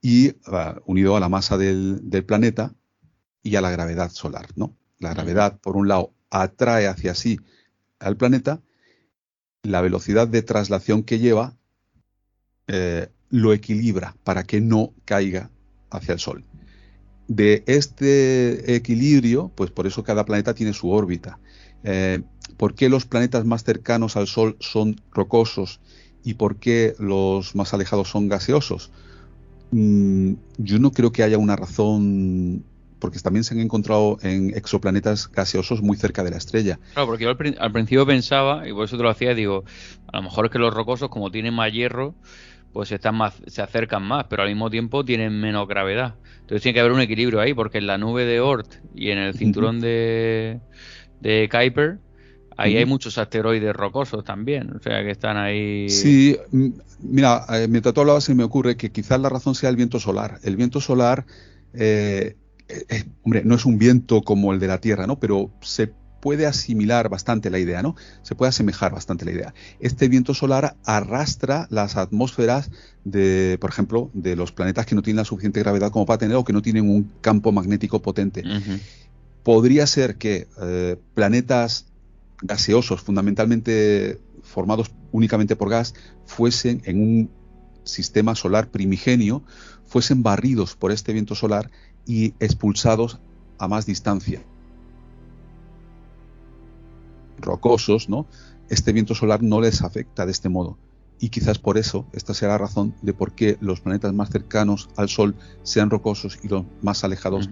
y ah, unido a la masa del, del, planeta y a la gravedad solar, ¿no? La gravedad, por un lado, atrae hacia sí al planeta, la velocidad de traslación que lleva eh, lo equilibra para que no caiga hacia el Sol. De este equilibrio, pues por eso cada planeta tiene su órbita. Eh, ¿Por qué los planetas más cercanos al Sol son rocosos y por qué los más alejados son gaseosos? Mm, yo no creo que haya una razón porque también se han encontrado en exoplanetas gaseosos muy cerca de la estrella. Claro, porque yo al, principio pensaba, y por eso te lo hacía, digo, a lo mejor es que los rocosos, como tienen más hierro, pues están más, se acercan más, pero al mismo tiempo tienen menos gravedad. Entonces tiene que haber un equilibrio ahí, porque en la nube de Oort y en el cinturón de, de Kuiper, ahí hay muchos asteroides rocosos también, o sea que están ahí. Sí, mira, eh, mientras tú hablabas se me ocurre que quizás la razón sea el viento solar. El viento solar eh, eh, eh, hombre, no es un viento como el de la Tierra, ¿no? Pero se puede asimilar bastante la idea, ¿no? Se puede asemejar bastante la idea. Este viento solar arrastra las atmósferas de, por ejemplo, de los planetas que no tienen la suficiente gravedad como para tener o que no tienen un campo magnético potente. Podría ser que eh, planetas gaseosos, fundamentalmente formados únicamente por gas, fuesen en un sistema solar primigenio, fuesen barridos por este viento solar y expulsados a más distancia. Rocosos, ¿no? Este viento solar no les afecta de este modo. Y quizás por eso esta sea la razón de por qué los planetas más cercanos al Sol sean rocosos y los más alejados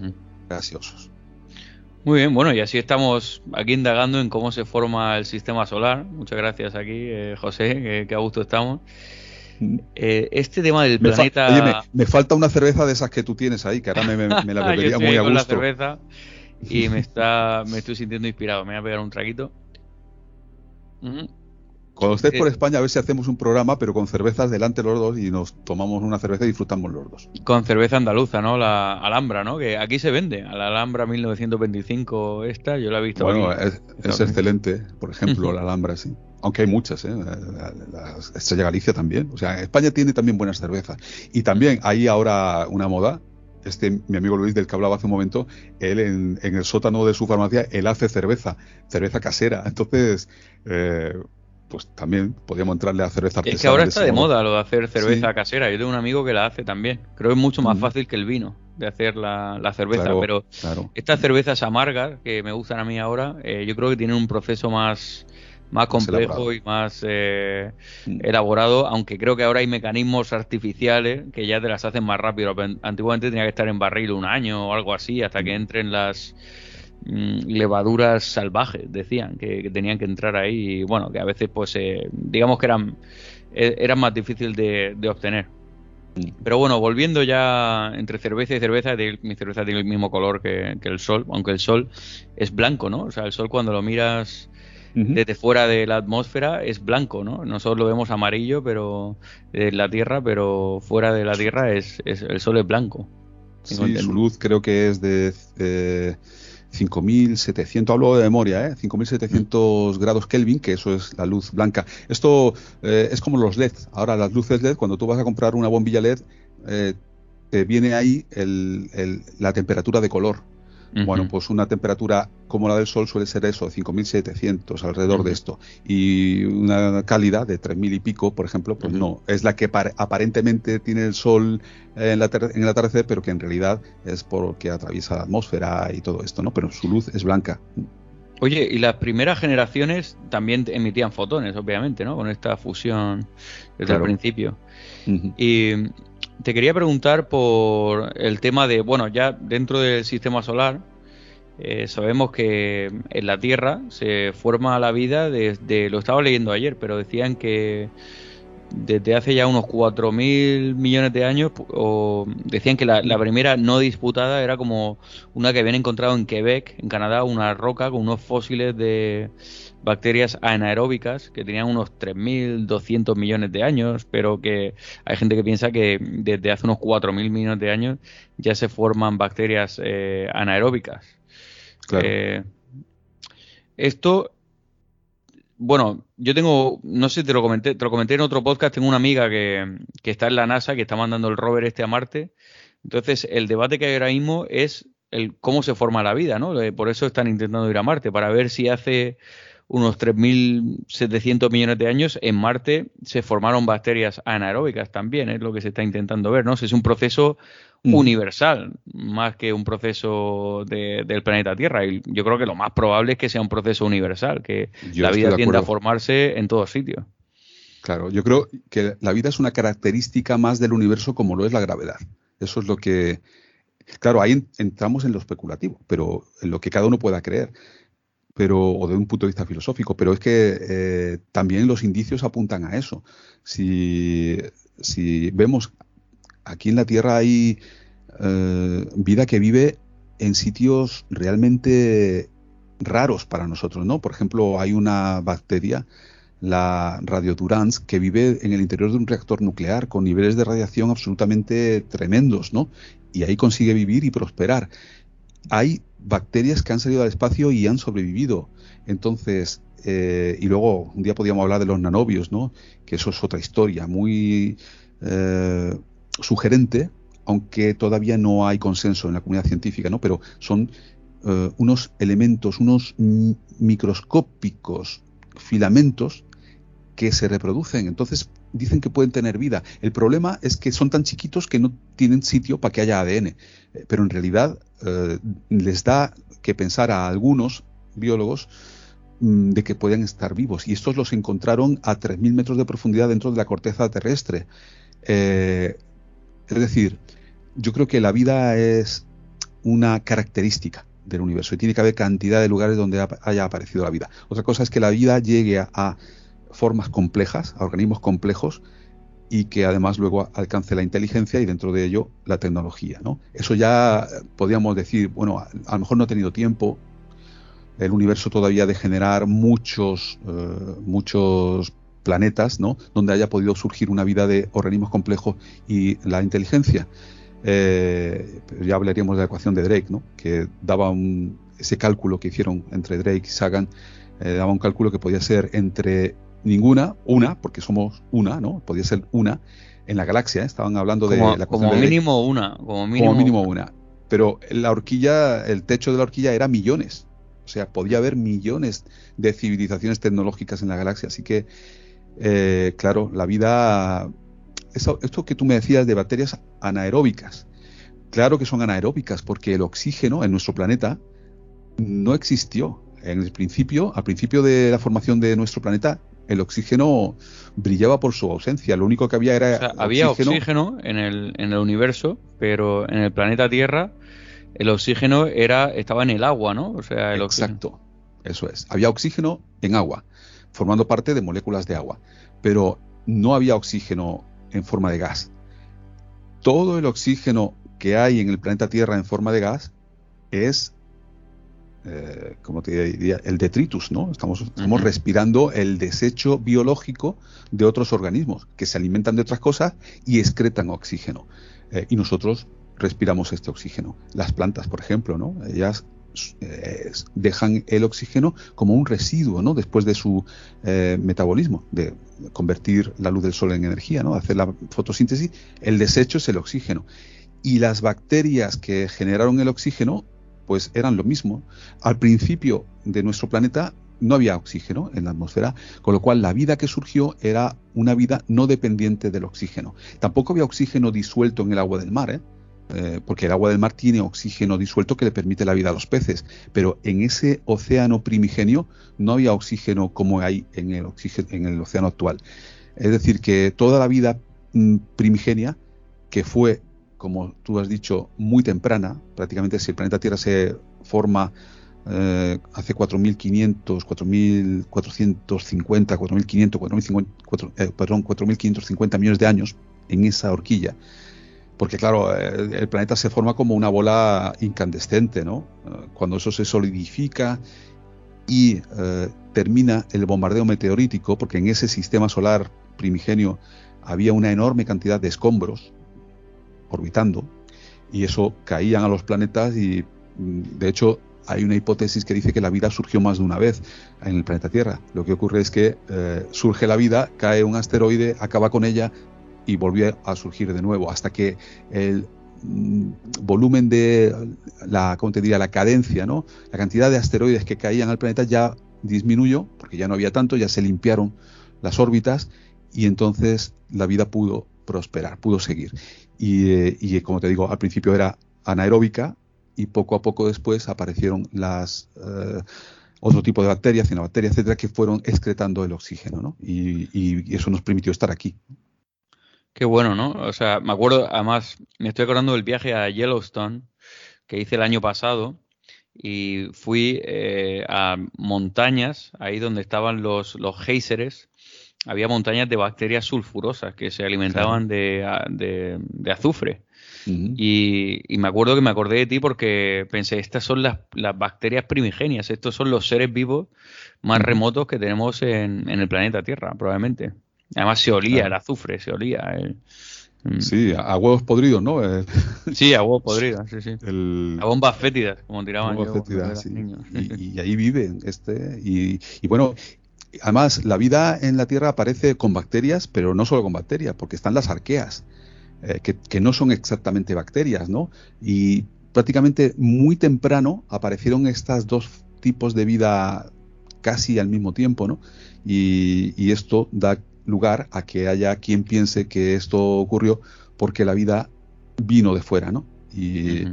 gaseosos. Muy bien, bueno, y así estamos aquí indagando en cómo se forma el sistema solar. Muchas gracias aquí, eh, José, que a gusto estamos. Eh, este tema del planeta. oye, me, falta una cerveza de esas que tú tienes ahí, que ahora me, la bebería muy a gusto. la cerveza y me está me estoy sintiendo inspirado. Me voy a pegar un traguito. Cuando estés por eh, España, a ver si hacemos un programa, pero con cervezas delante los dos y nos tomamos una cerveza y disfrutamos los dos. Con cerveza andaluza, ¿no? La Alhambra, ¿no? Que aquí se vende. A la Alhambra 1925 esta, yo la he visto. Bueno, es, excelente, por ejemplo, la Alhambra, sí. Aunque hay muchas, ¿eh? La, Estrella Galicia también. O sea, España tiene también buenas cervezas. Y también hay ahora una moda este mi amigo Luis del que hablaba hace un momento, él en, el sótano de su farmacia, él hace cerveza, cerveza casera. Entonces, eh, pues también podríamos entrarle a cerveza artesanal. Es que ahora está de, moda lo de hacer cerveza casera. Yo tengo un amigo que la hace también. Creo que es mucho más fácil que el vino de hacer la, cerveza. pero estas cervezas amargas que me gustan a mí ahora, eh, yo creo que tienen un proceso más, más complejo y más eh, mm. elaborado, aunque creo que ahora hay mecanismos artificiales que ya te las hacen más rápido. Antiguamente tenía que estar en barril un año o algo así hasta que mm. entren las levaduras salvajes, decían, que, tenían que entrar ahí y bueno, que a veces pues eh, digamos que eran, e, eran más difícil de, obtener. Pero bueno, volviendo ya entre cerveza y cerveza, mi cerveza tiene el mismo color que, el sol, aunque el sol es blanco, ¿no? O sea, el sol cuando lo miras desde fuera de la atmósfera es blanco, ¿no? Nosotros lo vemos amarillo, pero en la Tierra, pero fuera de la Tierra es, el sol es blanco. Sí, su luz creo que es de 5.700, hablo de memoria, ¿eh? 5.700 grados Kelvin, que eso es la luz blanca. Esto eh, es como los LED. Ahora las luces LED, cuando tú vas a comprar una bombilla LED, eh, te viene ahí la temperatura de color. Bueno, pues una temperatura como la del Sol suele ser eso, 5.700, alrededor de esto. Y una cálida de 3.000 y pico, por ejemplo, pues no. Es la que aparentemente tiene el Sol en, la en el atardecer, pero que en realidad es porque atraviesa la atmósfera y todo esto, ¿no? Pero su luz es blanca. Oye, y las primeras generaciones también emitían fotones, obviamente, ¿no? Con esta fusión desde el principio. Y te quería preguntar por el tema de, bueno, ya dentro del sistema solar, eh, sabemos que en la Tierra se forma la vida desde, lo estaba leyendo ayer, pero decían que desde hace ya unos 4.000 millones de años, o decían que la, primera no disputada era como una que habían encontrado en Quebec, en Canadá, una roca con unos fósiles de bacterias anaeróbicas que tenían unos 3.200 millones de años, pero que hay gente que piensa que desde hace unos 4.000 millones de años ya se forman bacterias eh, anaeróbicas. Eh, esto bueno, yo tengo, no sé, te lo comenté, te lo comenté en otro podcast, tengo una amiga que, que, está en la NASA, que está mandando el rover este a Marte. Entonces, el debate que hay ahora mismo es el cómo se forma la vida, ¿no? Eh, por eso están intentando ir a Marte, para ver si hace unos 3.700 millones de años en Marte se formaron bacterias anaeróbicas también, es lo que se está intentando ver, ¿no? Es un proceso mm. universal, más que un proceso del planeta Tierra. Y yo creo que lo más probable es que sea un proceso universal, que la vida tiende a formarse en todos sitios. Claro, yo creo que la vida es una característica más del universo como lo es la gravedad. Eso es lo que... Claro, ahí entramos en lo especulativo, pero en lo que cada uno pueda creer pero o de un punto de vista filosófico, pero es que eh, también los indicios apuntan a eso. Si, si, vemos aquí en la Tierra hay eh, vida que vive en sitios realmente raros para nosotros, ¿no? Por ejemplo, hay una bacteria, la radiodurans, que vive en el interior de un reactor nuclear con niveles de radiación absolutamente tremendos, ¿no? Y ahí consigue vivir y prosperar. Hay bacterias que han salido al espacio y han sobrevivido. Entonces, eh, y luego un día podíamos hablar de los nanobios, ¿no? Que eso es otra historia muy eh, sugerente, aunque todavía no hay consenso en la comunidad científica, ¿no? Pero son eh, unos elementos, unos microscópicos filamentos que se reproducen. Entonces dicen que pueden tener vida. El problema es que son tan chiquitos que no tienen sitio para que haya ADN. Eh, pero en realidad eh, les da que pensar a algunos biólogos mm, de que pueden estar vivos. Y estos los encontraron a 3.000 metros de profundidad dentro de la corteza terrestre. Eh, es decir, yo creo que la vida es una característica del universo y tiene que haber cantidad de lugares donde haya aparecido la vida. Otra cosa es que la vida llegue a formas complejas, a organismos complejos, y que además luego alcance la inteligencia y dentro de ello la tecnología. ¿no? Eso ya podríamos decir, bueno, a, lo mejor no ha tenido tiempo el universo todavía de generar muchos, eh, muchos planetas, ¿no? Donde haya podido surgir una vida de organismos complejos y la inteligencia. Eh, ya hablaríamos de la ecuación de Drake, ¿no? Que daba ese cálculo que hicieron entre Drake y Sagan, eh, daba un cálculo que podía ser entre ninguna, una, porque somos una, ¿no? Podía ser una en la galaxia, ¿eh? estaban hablando de la Como mínimo una, como mínimo. una. Pero la horquilla, el techo de la horquilla era millones. O sea, podía haber millones de civilizaciones tecnológicas en la galaxia. Así que, eh, claro, la vida. esto que tú me decías de bacterias anaeróbicas. Claro que son anaeróbicas, porque el oxígeno en nuestro planeta no existió. En el principio, al principio de la formación de nuestro planeta, el oxígeno brillaba por su ausencia. Lo único que había era. había oxígeno en el, en el universo, pero en el planeta Tierra el oxígeno era estaba en el agua, ¿no? O sea, el Exacto, eso es. Había oxígeno en agua, formando parte de moléculas de agua, pero no había oxígeno en forma de gas. Todo el oxígeno que hay en el planeta Tierra en forma de gas es eh, como te diría, el detritus, ¿no? Estamos, estamos respirando el desecho biológico de otros organismos que se alimentan de otras cosas y excretan oxígeno. Eh, y nosotros respiramos este oxígeno. Las plantas, por ejemplo, ¿no? Ellas eh, dejan el oxígeno como un residuo, ¿no? Después de su metabolismo, de convertir la luz del sol en energía, ¿no? Hacer la fotosíntesis, el desecho es el oxígeno. Y las bacterias que generaron el oxígeno pues eran lo mismo. Al principio de nuestro planeta no había oxígeno en la atmósfera, con lo cual la vida que surgió era una vida no dependiente del oxígeno. Tampoco había oxígeno disuelto en el agua del mar, ¿eh? Eh, porque el agua del mar tiene oxígeno disuelto que le permite la vida a los peces, pero en ese océano primigenio no había oxígeno como hay en el, en el océano actual. Es decir, que toda la vida mm, primigenia, que fue como tú has dicho, muy temprana, prácticamente si el planeta Tierra se forma eh, hace 4.500, 4.450, 4.500, eh, perdón, 4.550 millones de años en esa horquilla. Porque claro, eh, el planeta se forma como una bola incandescente, ¿no? Cuando eso se solidifica y termina el bombardeo meteorítico, porque en ese sistema solar primigenio había una enorme cantidad de escombros orbitando, y eso caían a los planetas y mm, de hecho hay una hipótesis que dice que la vida surgió más de una vez en el planeta Tierra. Lo que ocurre es que eh, surge la vida, cae un asteroide, acaba con ella y volvió a surgir de nuevo, hasta que el mm, volumen de la, ¿cómo te diría? la cadencia, ¿no? La cantidad de asteroides que caían al planeta ya disminuyó, porque ya no había tanto, ya se limpiaron las órbitas y entonces la vida pudo prosperar, pudo seguir. Y, eh, y como te digo, al principio era anaeróbica, y poco a poco después aparecieron las eh, otro tipo de bacterias, cianobacterias, etcétera, que fueron excretando el oxígeno, ¿no? Y, eso nos permitió estar aquí. Qué bueno, ¿no? O sea, me acuerdo, además, me estoy acordando del viaje a Yellowstone que hice el año pasado y fui eh, a montañas, ahí donde estaban los, los géiseres, había montañas de bacterias sulfurosas que se alimentaban de, de azufre y, me acuerdo que me acordé de ti porque pensé, estas son las, bacterias primigenias, estos son los seres vivos más remotos que tenemos en, el planeta Tierra, probablemente. Además se olía el azufre, se olía. Mm. Sí, a huevos podridos, ¿no? sí, a huevos podridos, sí, sí. A bombas fétidas, como tiraban bombas niños. Y, ahí viven, este, y, y bueno, además la vida en la Tierra aparece con bacterias, pero no solo con bacterias, porque están las arqueas. Eh, que, no son exactamente bacterias, ¿no? Y prácticamente muy temprano aparecieron estos dos tipos de vida casi al mismo tiempo, ¿no? Y, esto da lugar a que haya quien piense que esto ocurrió porque la vida vino de fuera, ¿no? Y,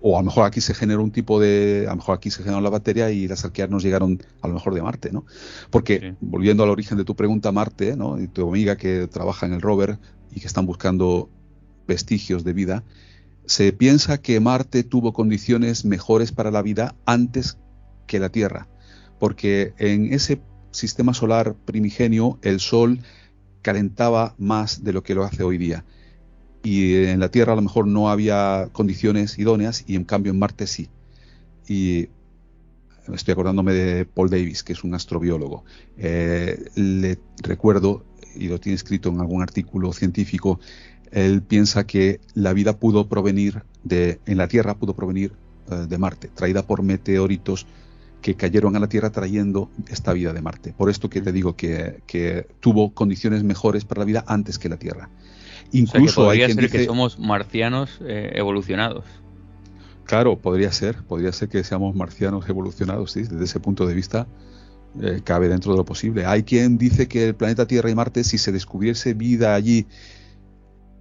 O a lo mejor aquí se generó un tipo de. A lo mejor aquí se generó la bacteria y las arqueas nos llegaron a lo mejor de Marte, ¿no? Porque, volviendo al origen de tu pregunta, Marte, ¿no? Y tu amiga que trabaja en el rover y que están buscando vestigios de vida, se piensa que Marte tuvo condiciones mejores para la vida antes que la Tierra, porque en ese sistema solar primigenio el Sol calentaba más de lo que lo hace hoy día. Y en la Tierra a lo mejor no había condiciones idóneas y en cambio en Marte sí. Y estoy acordándome de Paul Davis, que es un astrobiólogo. Eh, le recuerdo, y lo tiene escrito en algún artículo científico, él piensa que la vida pudo provenir de, en la Tierra pudo provenir eh, de Marte, traída por meteoritos que cayeron a la Tierra trayendo esta vida de Marte. Por esto que te digo que, tuvo condiciones mejores para la vida antes que la Tierra. Incluso podría hay ser que somos marcianos eh, evolucionados. Claro, podría ser, podría ser que seamos marcianos evolucionados, sí, desde ese punto de vista eh, cabe dentro de lo posible. Hay quien dice que el planeta Tierra y Marte, si se descubriese vida allí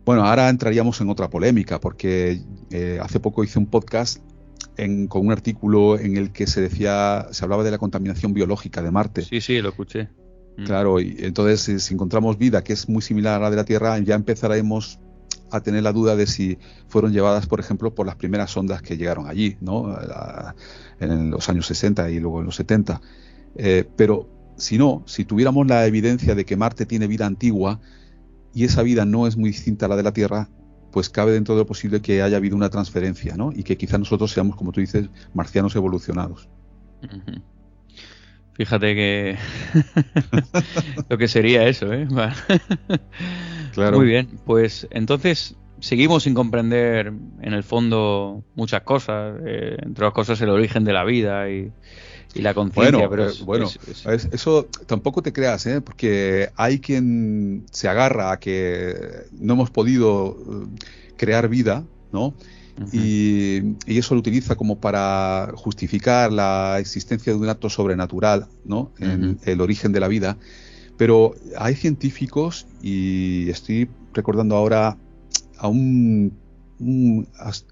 bueno, ahora entraríamos en otra polémica, porque eh, hace poco hice un podcast con un artículo en el que se decía, se hablaba de la contaminación biológica de Marte. Sí, sí, lo escuché. Mm. Claro, y entonces si encontramos vida que es muy similar a la de la Tierra, ya empezaremos a tener la duda de si fueron llevadas, por ejemplo, por las primeras ondas que llegaron allí, ¿no? en los años 60 y luego en los 70. Eh, pero si no, si tuviéramos la evidencia de que Marte tiene vida antigua, y esa vida no es muy distinta a la de la Tierra, pues cabe dentro de lo posible que haya habido una transferencia, ¿no? Y que quizá nosotros seamos, como tú dices, marcianos evolucionados. Fíjate que lo que sería eso, ¿eh? claro. Muy bien, pues entonces seguimos sin comprender en el fondo muchas cosas, eh, entre las cosas el origen de la vida y, y la conciencia. Bueno, pero bueno eso tampoco te creas, ¿eh? porque hay quien se agarra a que no hemos podido eh, crear vida, ¿no? Y, eso lo utiliza como para justificar la existencia de un acto sobrenatural, ¿no? En el origen de la vida. Pero hay científicos, y estoy recordando ahora a un, un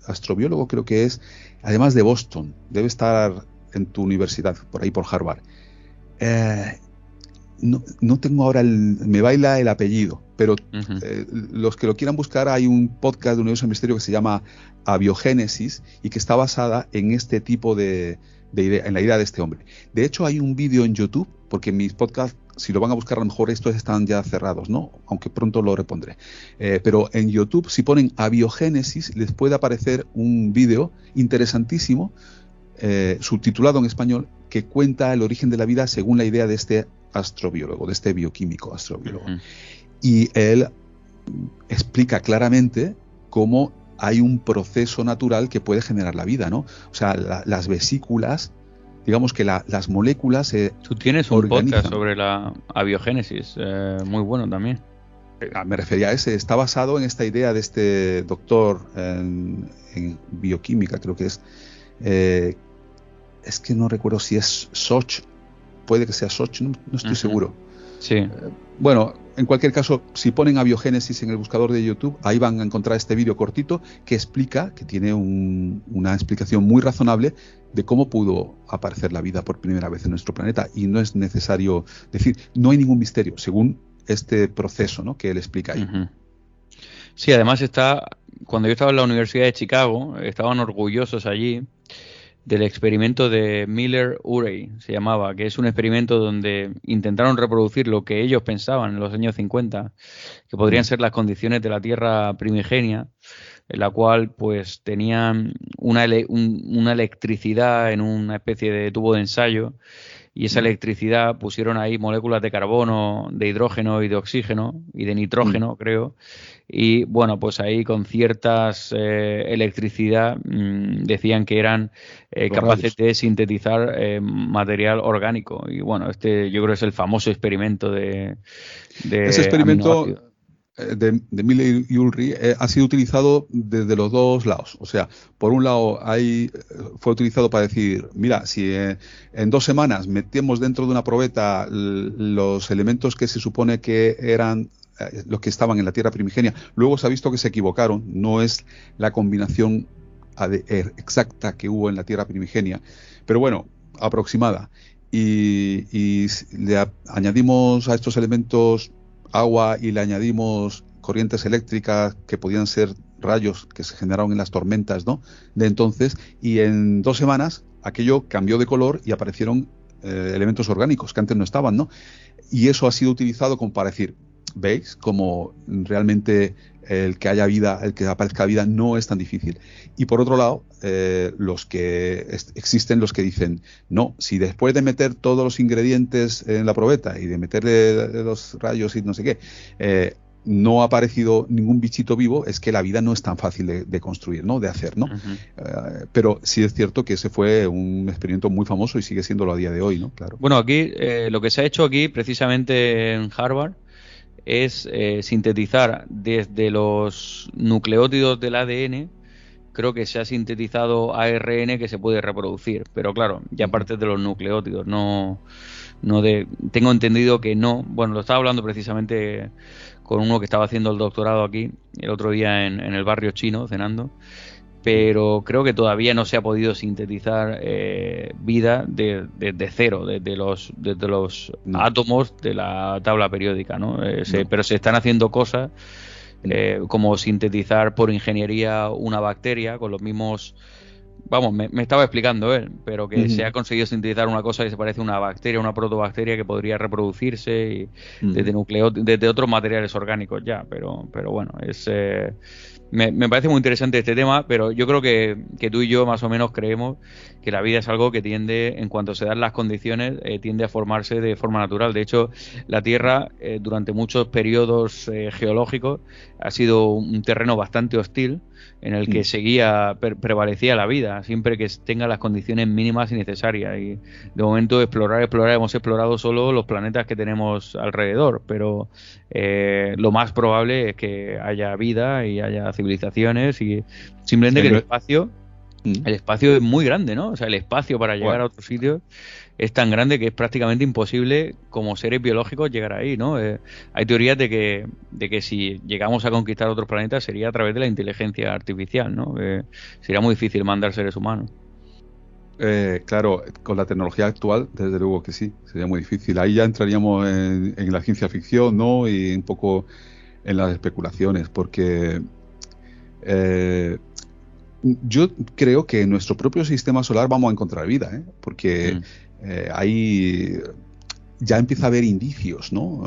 astrobiólogo, creo que es, además de Boston, debe estar en tu universidad, por ahí por Harvard. Eh, no, tengo ahora el. Me baila el apellido, pero eh, los que lo quieran buscar, hay un podcast de Universo del Misterio que se llama Abiogénesis y que está basada en este tipo de, en la idea de este hombre. De hecho, hay un vídeo en YouTube, porque mis podcasts, si lo van a buscar, a lo mejor estos están ya cerrados, ¿no? Aunque pronto lo repondré. Eh, pero en YouTube, si ponen abiogénesis, les puede aparecer un vídeo interesantísimo, eh, subtitulado en español, que cuenta el origen de la vida según la idea de este astrobiólogo, de este bioquímico astrobiólogo. Y él explica claramente cómo hay un proceso natural que puede generar la vida, ¿no? O sea, las vesículas, digamos que las moléculas se Tú tienes un podcast sobre la abiogénesis, eh, muy bueno también. Eh, ah, me refería a ese, está basado en esta idea de este doctor en, bioquímica, creo que es. Eh, es que no recuerdo si es Soch, puede que sea Soch, no, estoy seguro. Sí. bueno, en cualquier caso, si ponen abiogénesis en el buscador de YouTube, ahí van a encontrar este vídeo cortito que explica, que tiene una explicación muy razonable de cómo pudo aparecer la vida por primera vez en nuestro planeta. Y no es necesario decir, no hay ningún misterio, según este proceso ¿no? que él explica ahí. Sí, además está, cuando yo estaba en la Universidad de Chicago, estaban orgullosos allí del experimento de Miller-Urey, se llamaba, que es un experimento donde intentaron reproducir lo que ellos pensaban en los años 50, que podrían mm. ser las condiciones de la Tierra primigenia, en la cual pues tenían una, una electricidad en una especie de tubo de ensayo y esa mm. electricidad pusieron ahí moléculas de carbono, de hidrógeno y de oxígeno y de nitrógeno, mm. creo, y bueno, pues ahí con ciertas eh, electricidad mm, decían que eran eh, capaces de sintetizar eh, material orgánico. Y bueno, este yo creo que es el famoso experimento de... Ese experimento de, de Miller y Ulrich ha sido utilizado desde los dos lados. O sea, por un lado hay, fue utilizado para decir, mira, si en dos semanas metemos dentro de una probeta los elementos que se supone que eran eh, los que estaban en la tierra primigenia. Luego se ha visto que se equivocaron, no es la combinación er, exacta que hubo en la tierra primigenia, pero bueno, aproximada. Y, le añadimos a estos elementos agua y le añadimos corrientes eléctricas que podían ser rayos que se generaron en las tormentas ¿no? de entonces y en dos semanas aquello cambió de color y aparecieron eh, elementos orgánicos que antes no estaban, ¿no? Y eso ha sido utilizado como para decir, ¿Veis? Como realmente el que haya vida, el que aparezca vida no es tan difícil. Y por otro lado, eh, los que existen los que dicen, no, si después de meter todos los ingredientes en la probeta y de meterle los rayos y no sé qué, eh, no ha aparecido ningún bichito vivo, es que la vida no es tan fácil de, construir, ¿no? De hacer, ¿no? Eh, pero sí es cierto que ese fue un experimento muy famoso y sigue siéndolo a día de hoy, ¿no? Claro. Bueno, aquí lo que se ha hecho aquí, precisamente en Harvard, es eh, sintetizar desde los nucleótidos del ADN, creo que se ha sintetizado ARN que se puede reproducir, pero claro, ya parte de los nucleótidos, no, no de, tengo entendido que no, bueno, lo estaba hablando precisamente con uno que estaba haciendo el doctorado aquí el otro día en el barrio chino, cenando, pero creo que todavía no se ha podido sintetizar eh, vida desde de, cero, desde los, desde los átomos de la tabla periódica, ¿no? Eh, pero se están haciendo cosas eh, como sintetizar por ingeniería una bacteria con los mismos... Vamos, me, estaba explicando él, pero que se ha conseguido sintetizar una cosa que se parece a una bacteria, una protobacteria que podría reproducirse y desde, nucleo, desde otros materiales orgánicos ya, pero, pero bueno, es me, parece muy interesante este tema, pero yo creo que, tú y yo más o menos creemos que la vida es algo que tiende, en cuanto se dan las condiciones, eh, tiende a formarse de forma natural. De hecho, la Tierra eh, durante muchos periodos eh, geológicos ha sido un terreno bastante hostil en el que mm. seguía, prevalecía la vida, siempre que tenga las condiciones mínimas y necesarias. Y de momento explorar, explorar, hemos explorado solo los planetas que tenemos alrededor, pero eh, lo más probable es que haya vida y haya civilizaciones y simplemente que el espacio, mm. el espacio es muy grande, ¿no? O sea, el espacio para llegar a otros sitios es tan grande que es prácticamente imposible como seres biológicos llegar ahí, ¿no? Eh, hay teorías de que, de que si llegamos a conquistar otros planetas sería a través de la inteligencia artificial, ¿no? Eh, sería muy difícil mandar seres humanos. Eh, claro, con la tecnología actual, desde luego que sí, sería muy difícil. Ahí ya entraríamos en, en la ciencia ficción, ¿no? Y un poco en las especulaciones, porque yo creo que en nuestro propio sistema solar vamos a encontrar vida, ¿eh? porque mm. Eh, ahí ya empieza a haber indicios, ¿no?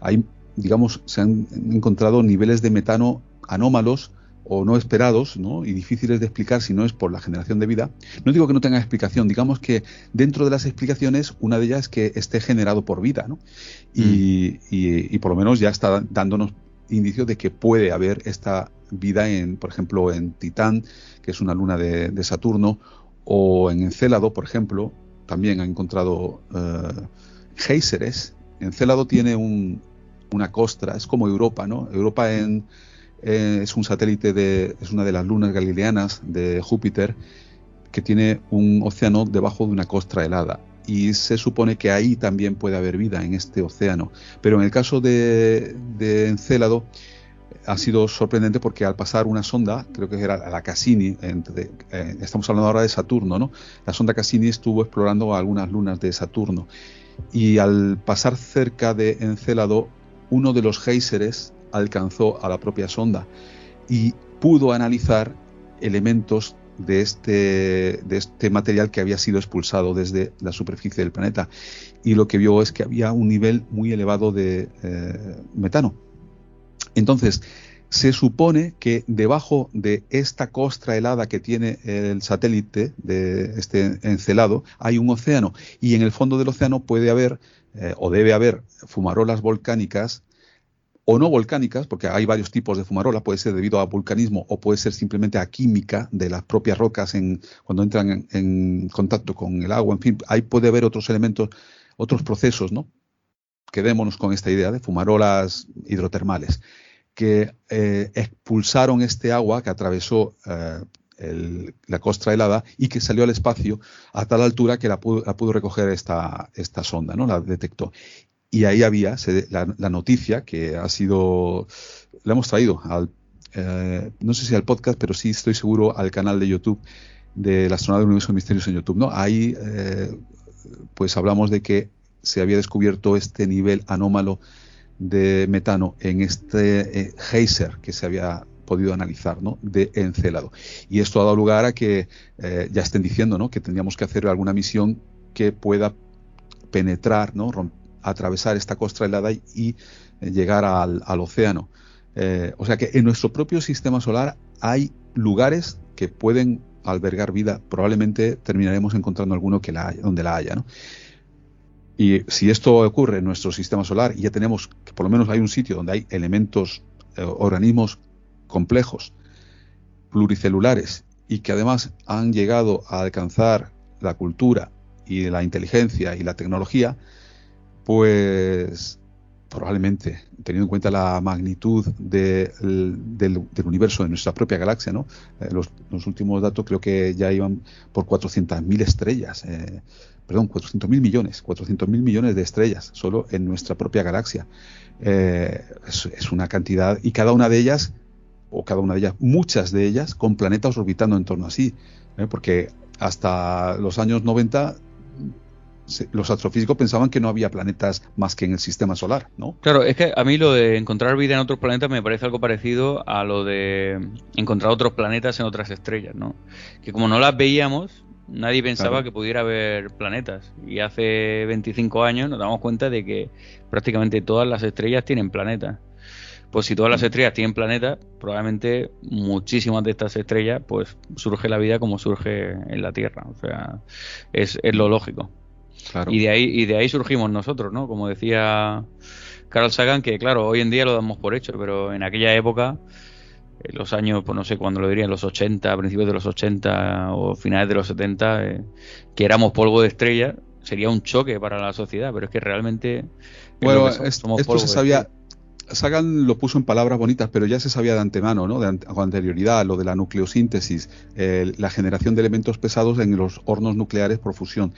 hay, digamos, se han encontrado niveles de metano anómalos o no esperados ¿no? y difíciles de explicar si no es por la generación de vida. No digo que no tenga explicación, digamos que dentro de las explicaciones una de ellas es que esté generado por vida ¿no? y, mm. y, por lo menos ya está dándonos indicios de que puede haber esta vida en, por ejemplo, en Titán, que es una luna de, Saturno, o en Encélado, por ejemplo, también ha encontrado uh, géiseres. Encélado tiene un, una costra, es como Europa, ¿no? Europa en eh, es un satélite de, es una de las lunas galileanas de Júpiter que tiene un océano debajo de una costra helada y se supone que ahí también puede haber vida en este océano. Pero en el caso de, de Encélado ha sido sorprendente porque al pasar una sonda, creo que era la Cassini, eh, estamos hablando ahora de Saturno, ¿no? La sonda Cassini estuvo explorando algunas lunas de Saturno y al pasar cerca de Encélado, uno de los géiseres alcanzó a la propia sonda y pudo analizar elementos de este, de este material que había sido expulsado desde la superficie del planeta. Y lo que vio es que había un nivel muy elevado de eh, metano. Entonces, se supone que debajo de esta costra helada que tiene el satélite de este encelado hay un océano. Y en el fondo del océano puede haber eh, o debe haber fumarolas volcánicas o no volcánicas, porque hay varios tipos de fumarola, puede ser debido a vulcanismo o puede ser simplemente a química de las propias rocas en, cuando entran en, contacto con el agua, en fin, ahí puede haber otros elementos, otros procesos, ¿no? Quedémonos con esta idea de fumarolas hidrotermales, que eh, expulsaron este agua que atravesó eh, la costra helada y que salió al espacio a tal altura que la pudo, recoger esta, sonda, ¿no? La detectó y ahí había la, noticia que ha sido, la hemos traído al, eh, no sé si al podcast, pero sí estoy seguro al canal de YouTube de la astronauta del universo de misterios en YouTube, ¿no? Ahí, pues hablamos de que se había descubierto este nivel anómalo de metano en este eh, geyser que se había podido analizar, ¿no? De Encelado. Y esto ha dado lugar a que ya estén diciendo, ¿no? Que tendríamos que hacer alguna misión que pueda penetrar, ¿no? atravesar esta costra helada y, eh, llegar al, océano. Eh, o sea que en nuestro propio sistema solar hay lugares que pueden albergar vida. Probablemente terminaremos encontrando alguno que la donde la haya. Y si esto ocurre en nuestro sistema solar y ya tenemos que por lo menos hay un sitio donde hay elementos, eh, organismos complejos, pluricelulares y que además han llegado a alcanzar la cultura y la inteligencia y la tecnología, pues probablemente, teniendo en cuenta la magnitud del, universo de nuestra propia galaxia, ¿no? Eh, los, últimos datos creo que ya iban por 400.000 estrellas, eh, perdón, 400.000 millones, 400.000 millones de estrellas solo en nuestra propia galaxia. Eh, es, una cantidad, y cada una de ellas, o cada una de ellas, muchas de ellas, con planetas orbitando en torno a sí, porque hasta los años 90 los astrofísicos pensaban que no había planetas más que en el sistema solar, ¿no? Claro, es que a mí lo de encontrar vida en otros planetas me parece algo parecido a lo de encontrar otros planetas en otras estrellas, ¿no? Que como no las veíamos, nadie pensaba que pudiera haber planetas. Y hace 25 años nos damos cuenta de que prácticamente todas las estrellas tienen planetas. Pues si todas las estrellas tienen planetas, probablemente muchísimas de estas estrellas, pues surge la vida como surge en la Tierra. O sea, es, es lo lógico. Y de ahí, y de ahí surgimos nosotros, ¿no? Como decía Carl Sagan, que claro, hoy en día lo damos por hecho, pero en aquella época, en los años, pues no sé cuándo lo diría, los 80, principios de los 80 o finales de los 70, eh, que éramos polvo de estrella, sería un choque para la sociedad, pero es que realmente... Bueno, esto se sabía... Sagan lo puso en palabras bonitas, pero ya se sabía de antemano, ¿no? De con anterioridad, lo de la nucleosíntesis, la generación de elementos pesados en los hornos nucleares por fusión.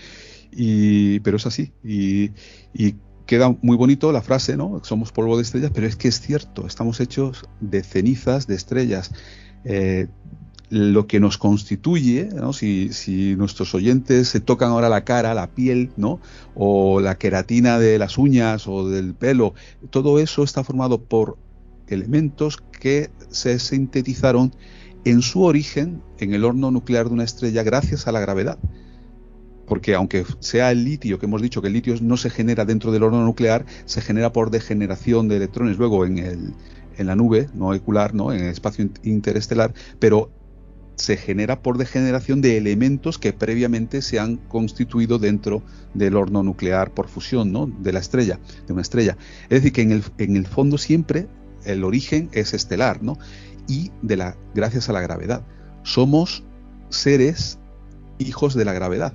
Y, pero es así. Y, queda muy bonito la frase, ¿no? Somos polvo de estrellas, pero es que es cierto, estamos hechos de cenizas de estrellas. Eh, lo que nos constituye, ¿no? si, si, nuestros oyentes se tocan ahora la cara, la piel, ¿no? o la queratina de las uñas o del pelo, todo eso está formado por elementos que se sintetizaron en su origen en el horno nuclear de una estrella gracias a la gravedad. Porque aunque sea el litio, que hemos dicho que el litio no se genera dentro del horno nuclear, se genera por degeneración de electrones luego en, el, en la nube no ¿no? en el espacio interestelar, pero se genera por degeneración de elementos que previamente se han constituido dentro del horno nuclear por fusión ¿no? de la estrella, de una estrella. Es decir, que en el, en el fondo siempre el origen es estelar, ¿no? Y de la, gracias a la gravedad. Somos seres hijos de la gravedad.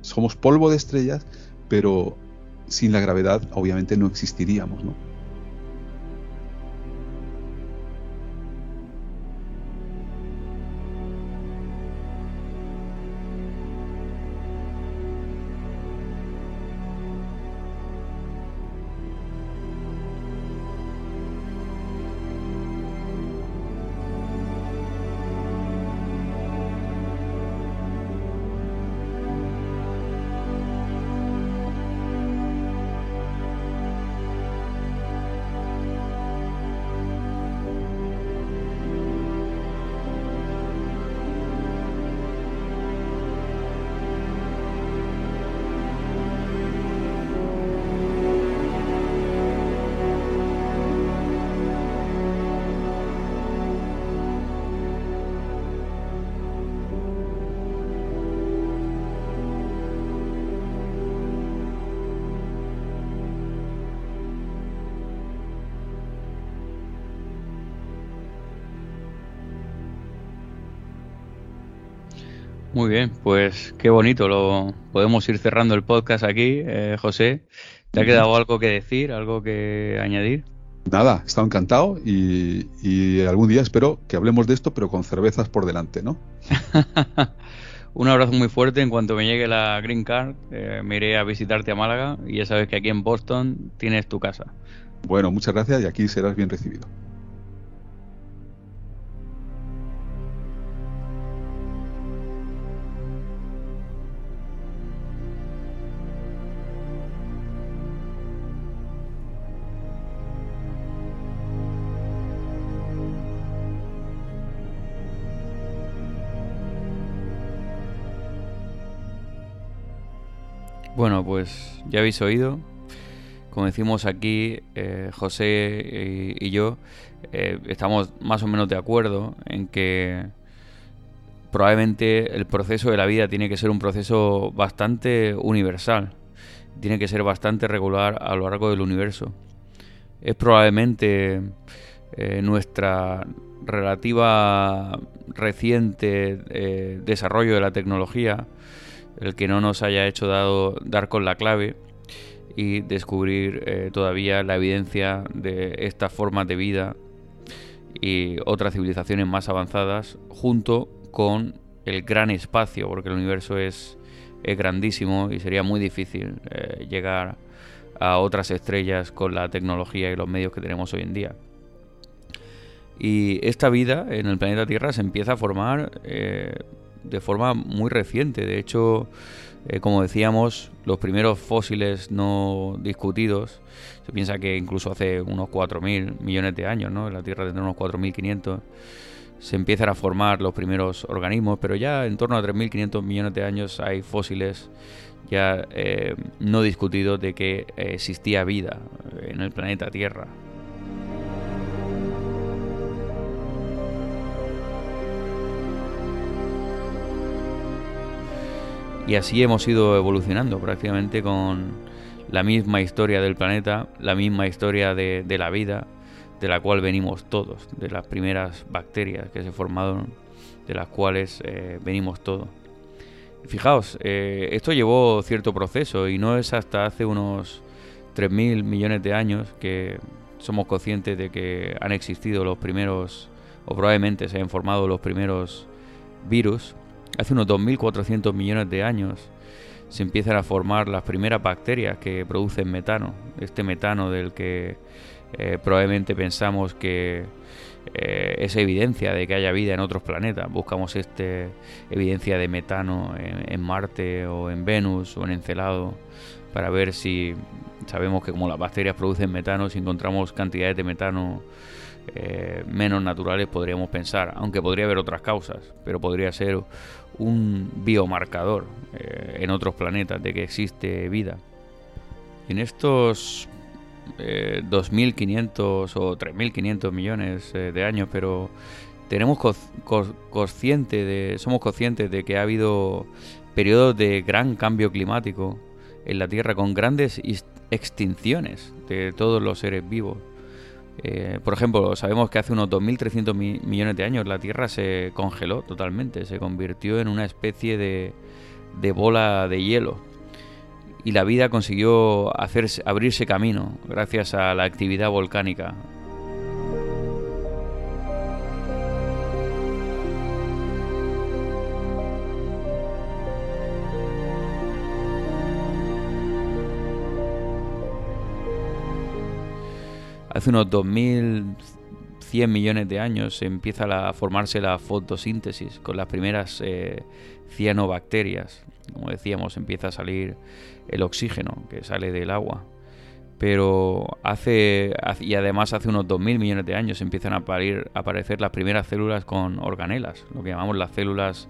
Somos polvo de estrellas, pero sin la gravedad obviamente no existiríamos, ¿no? Muy bien, pues qué bonito. Lo podemos ir cerrando el podcast aquí, eh, José. ¿Te ha quedado algo que decir, algo que añadir? Nada, he estado encantado y, algún día espero que hablemos de esto, pero con cervezas por delante, ¿no? Un abrazo muy fuerte. En cuanto me llegue la Green Card, eh, me iré a visitarte a Málaga y ya sabes que aquí en Boston tienes tu casa. Bueno, muchas gracias y aquí serás bien recibido. Bueno, pues ya habéis oído. Como decimos aquí, eh, José y, yo eh, estamos más o menos de acuerdo en que probablemente el proceso de la vida tiene que ser un proceso bastante universal. Tiene que ser bastante regular a lo largo del universo. Es probablemente eh, nuestra relativa reciente desarrollo de la tecnología el que no nos haya hecho dar con la clave y descubrir eh, todavía la evidencia de estas formas de vida y otras civilizaciones más avanzadas junto con el gran espacio, porque el universo es, grandísimo y sería muy difícil eh, llegar a otras estrellas con la tecnología y los medios que tenemos hoy en día. Y esta vida en el planeta Tierra se empieza a formar eh, de forma muy reciente. De hecho, eh, como decíamos, los primeros fósiles no discutidos, se piensa que incluso hace unos 4.000 millones de años, ¿no? en la Tierra tendrá unos 4.500, se empiezan a formar los primeros organismos, pero ya en torno a 3.500 millones de años hay fósiles ya eh, no discutidos de que existía vida en el planeta Tierra. Y así hemos ido evolucionando prácticamente con la misma historia del planeta, la misma historia de, la vida, de la cual venimos todos, de las primeras bacterias que se formaron, de las cuales eh, venimos todos. Fijaos, eh, esto llevó cierto proceso y no es hasta hace unos 3.000 millones de años que somos conscientes de que han existido los primeros, o probablemente se hayan formado los primeros virus Hace unos 2.400 millones de años se empiezan a formar las primeras bacterias que producen metano. Este metano del que eh, probablemente pensamos que eh, es evidencia de que haya vida en otros planetas. Buscamos este evidencia de metano en, Marte o en Venus o en Encelado para ver si sabemos que como las bacterias producen metano, si encontramos cantidades de metano eh, menos naturales podríamos pensar, aunque podría haber otras causas, pero podría ser un biomarcador eh, en otros planetas de que existe vida. En estos 2.500 o 3.500 millones de años, pero tenemos consciente de, somos conscientes de que ha habido periodos de gran cambio climático en la Tierra con grandes extinciones de todos los seres vivos. Eh, por ejemplo, sabemos que hace unos 2.300 millones de años la Tierra se congeló totalmente, se convirtió en una especie de, de bola de hielo. Y la vida consiguió hacerse, abrirse camino gracias a la actividad volcánica hace unos 2100 millones de años empieza a formarse la fotosíntesis con las primeras eh, cianobacterias. Como decíamos, empieza a salir el oxígeno que sale del agua. Pero hace, y además hace unos 2.000 millones de años empiezan a, a aparecer las primeras células con organelas, lo que llamamos las células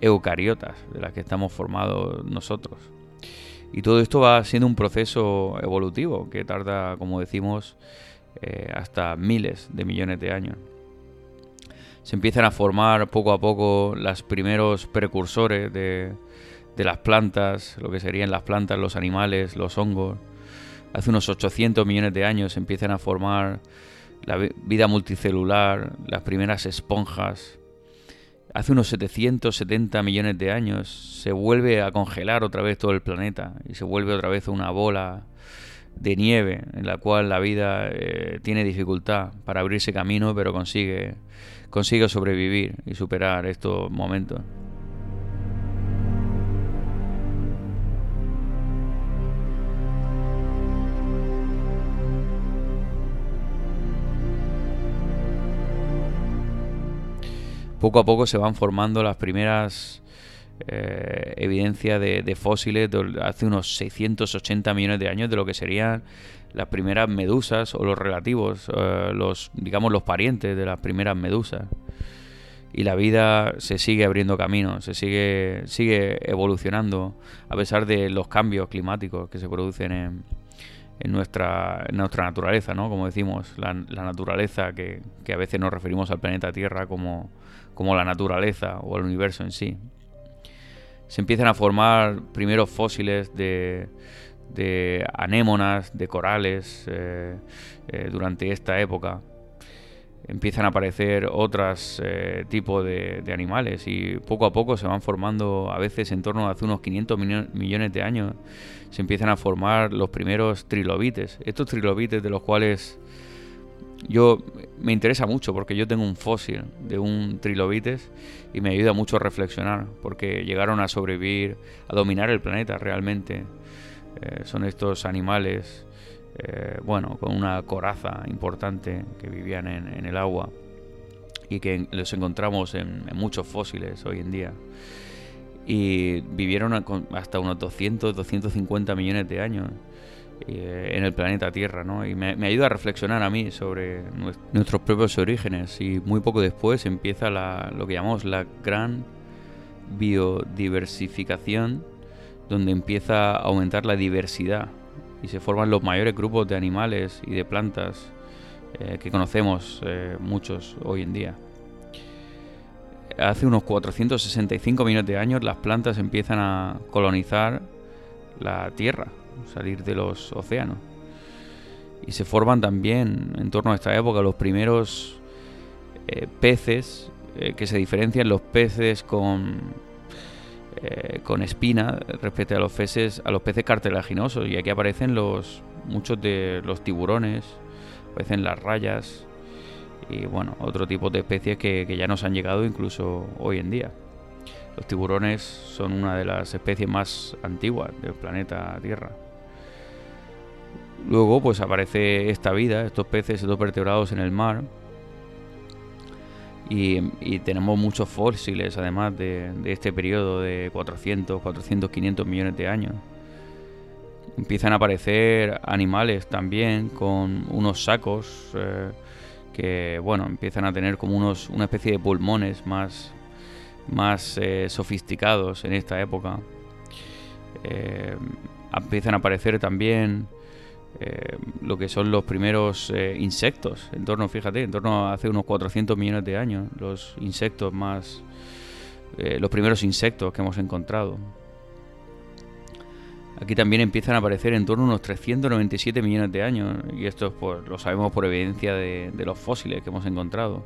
eucariotas, de las que estamos formados nosotros. Y todo esto va siendo un proceso evolutivo que tarda, como decimos, eh, hasta miles de millones de años. Se empiezan a formar poco a poco los primeros precursores de, las plantas, lo que serían las plantas, los animales, los hongos. Hace unos 800 millones de años se empiezan a formar la vida multicelular, las primeras esponjas. Hace unos 770 millones de años se vuelve a congelar otra vez todo el planeta y se vuelve otra vez una bola de nieve en la cual la vida eh, tiene dificultad para abrirse camino, pero consigue, consigue sobrevivir y superar estos momentos. Poco a poco se van formando las primeras eh, evidencia de, fósiles de hace unos 680 millones de años de lo que serían las primeras medusas o los relativos, eh, los digamos los parientes de las primeras medusas. Y la vida se sigue abriendo camino, se sigue, sigue evolucionando a pesar de los cambios climáticos que se producen en, nuestra, naturaleza, ¿no? Como decimos, la, naturaleza que, a veces nos referimos al planeta Tierra como, como la naturaleza o el universo en sí se empiezan a formar primeros fósiles de, anémonas, de corales eh, eh, durante esta época. Empiezan a aparecer otros eh, tipos de, animales y poco a poco se van formando, a veces en torno a hace unos 500 millones de años, se empiezan a formar los primeros trilobites. Estos trilobites de los cuales yo me interesa mucho porque yo tengo un fósil de un trilobites y me ayuda mucho a reflexionar porque llegaron a sobrevivir, a dominar el planeta realmente. Eh, son estos animales, eh, bueno, con una coraza importante que vivían en, el agua y que los encontramos en, muchos fósiles hoy en día. Y vivieron hasta unos 200, 250 millones de años eh, en el planeta Tierra, ¿no? Y me, ayuda a reflexionar a mí sobre nuestros propios orígenes y muy poco después empieza lo que llamamos la gran biodiversificación, donde empieza a aumentar la diversidad y se forman los mayores grupos de animales y de plantas eh, que conocemos eh, muchos hoy en día. Hace unos 465 millones de años las plantas empiezan a colonizar la Tierra salir de los océanos. Y se forman también en torno a esta época los primeros eh, peces eh, que se diferencian los peces con, eh, con espina respecto a los peces, a los peces cartilaginosos. Y aquí aparecen los muchos de los tiburones, aparecen las rayas y bueno, otro tipo de especies que, que ya nos han llegado incluso hoy en día. Los tiburones son una de las especies más antiguas del planeta Tierra. Luego pues aparece esta vida, estos peces, estos vertebrados en el mar. Y, tenemos muchos fósiles además de, este periodo de 400, 400, 500 millones de años. empiezan a aparecer animales también con unos sacos eh, que, bueno, empiezan a tener como unos, una especie de pulmones más, más eh, sofisticados en esta época. Eh, empiezan a aparecer también lo que son los primeros insectos, en torno, fíjate, en torno a hace unos 400 millones de años, los insectos más... los primeros insectos que hemos encontrado. Aquí también empiezan a aparecer en torno a unos 397 millones de años, y esto pues, lo sabemos por evidencia de, los fósiles que hemos encontrado.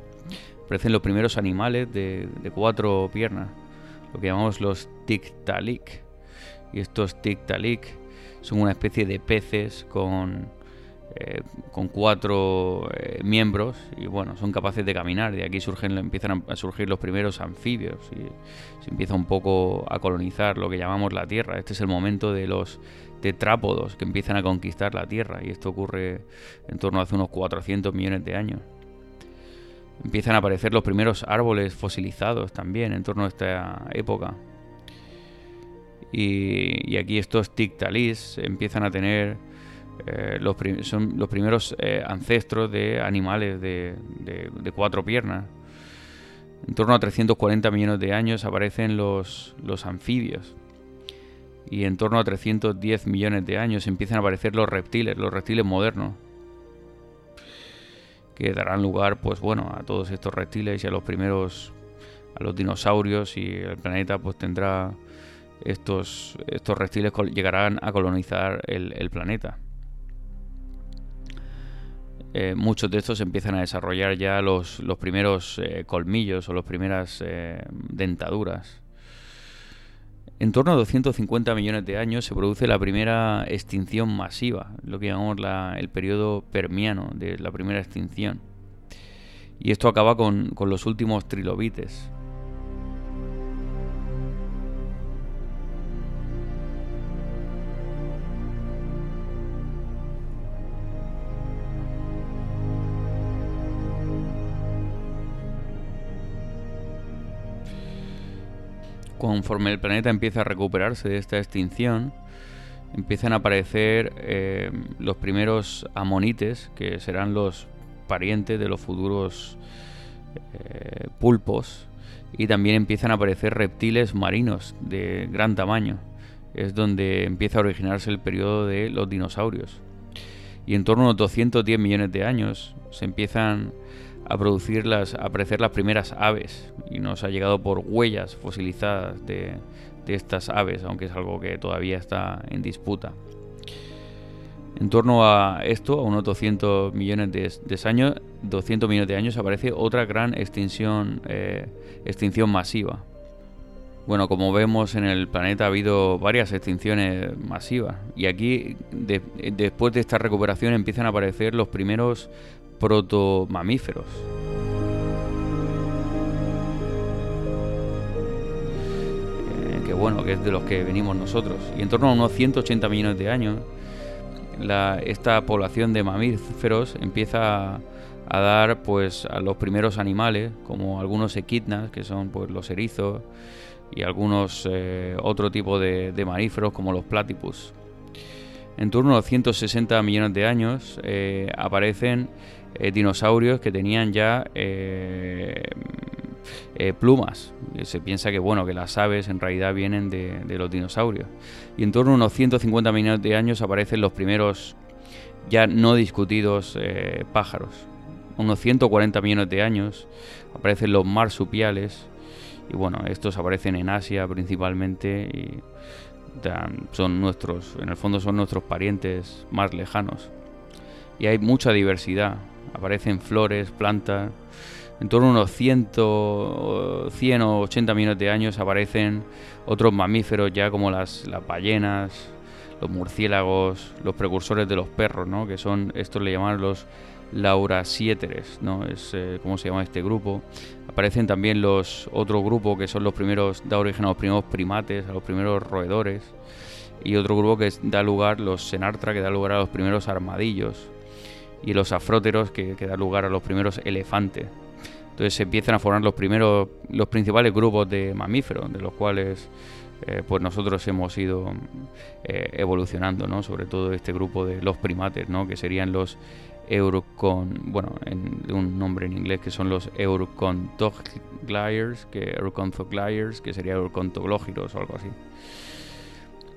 Aparecen los primeros animales de, cuatro piernas, lo que llamamos los Tiktaalik. Y estos Tiktaalik son una especie de peces con eh, con cuatro eh, miembros y bueno, son capaces de caminar. De aquí surgen, empiezan a surgir los primeros anfibios y se empieza un poco a colonizar lo que llamamos la Tierra. Este es el momento de los tetrápodos que empiezan a conquistar la Tierra y esto ocurre en torno a hace unos 400 millones de años. Empiezan a aparecer los primeros árboles fosilizados también en torno a esta época. Y, aquí estos tictalis empiezan a tener eh, los son los primeros eh, ancestros de animales de, cuatro piernas. En torno a 340 millones de años aparecen los, los anfibios. Y en torno a 310 millones de años empiezan a aparecer los reptiles, los reptiles modernos. Que darán lugar, pues bueno, a todos estos reptiles y a los primeros, a los dinosaurios y el planeta pues tendrá estos, estos reptiles llegarán a colonizar el planeta. Eh, muchos de estos empiezan a desarrollar ya los, primeros eh, colmillos o las primeras eh, dentaduras. En torno a 250 millones de años se produce la primera extinción masiva, lo que llamamos el periodo permiano de la primera extinción. Y esto acaba con, con los últimos trilobites. Conforme el planeta empieza a recuperarse de esta extinción, empiezan a aparecer eh, los primeros amonites, que serán los parientes de los futuros eh, pulpos, y también empiezan a aparecer reptiles marinos de gran tamaño. Es donde empieza a originarse el periodo de los dinosaurios. Y en torno a unos 210 millones de años se empiezan a producir las, a aparecer las primeras aves y nos ha llegado por huellas fosilizadas de, estas aves, aunque es algo que todavía está en disputa. En torno a esto, a unos 200 millones de, años, 200 millones de años, aparece otra gran extinción, eh, extinción masiva. Bueno, como vemos en el planeta ha habido varias extinciones masivas y aquí después de esta recuperación empiezan a aparecer los primeros protomamíferos. Eh, que bueno, que es de los que venimos nosotros. Y en torno a unos 180 millones de años, esta población de mamíferos empieza a, dar pues a los primeros animales, como algunos equidnas, que son pues los erizos, y algunos eh, otro tipo de, de mamíferos como los platypus. En torno a 160 millones de años eh, aparecen eh, dinosaurios que tenían ya eh, plumas. Se piensa que bueno que las aves en realidad vienen de, los dinosaurios. Y en torno a unos 150 millones de años aparecen los primeros ya no discutidos pájaros. Unos 140 millones de años aparecen los marsupiales. Y bueno, estos aparecen en Asia principalmente y son nuestros, en el fondo son nuestros parientes más lejanos. Y hay mucha diversidad. Aparecen flores, plantas. En torno a unos 100, 100 o 80 millones de años aparecen otros mamíferos ya como las, las ballenas, los murciélagos, los precursores de los perros, ¿no? que son, estos le llaman los laurasiéteres, ¿no? es eh, como se llama este grupo. Aparecen también los otro grupo que son los primeros, da origen a los primeros primates, a los primeros roedores, y otro grupo que da lugar, los Senartra, que da lugar a los primeros armadillos, y los afróteros, que, que da lugar a los primeros elefantes. Entonces se empiezan a formar los primeros, los principales grupos de mamíferos, de los cuales eh, pues nosotros hemos ido eh, evolucionando, ¿no? Sobre todo este grupo de los primates, ¿no? Que serían los Eurocon, bueno, en un nombre en inglés que son los Eurocontogliers, que Eurocontogliers, que sería Eurocontoglógiros o algo así.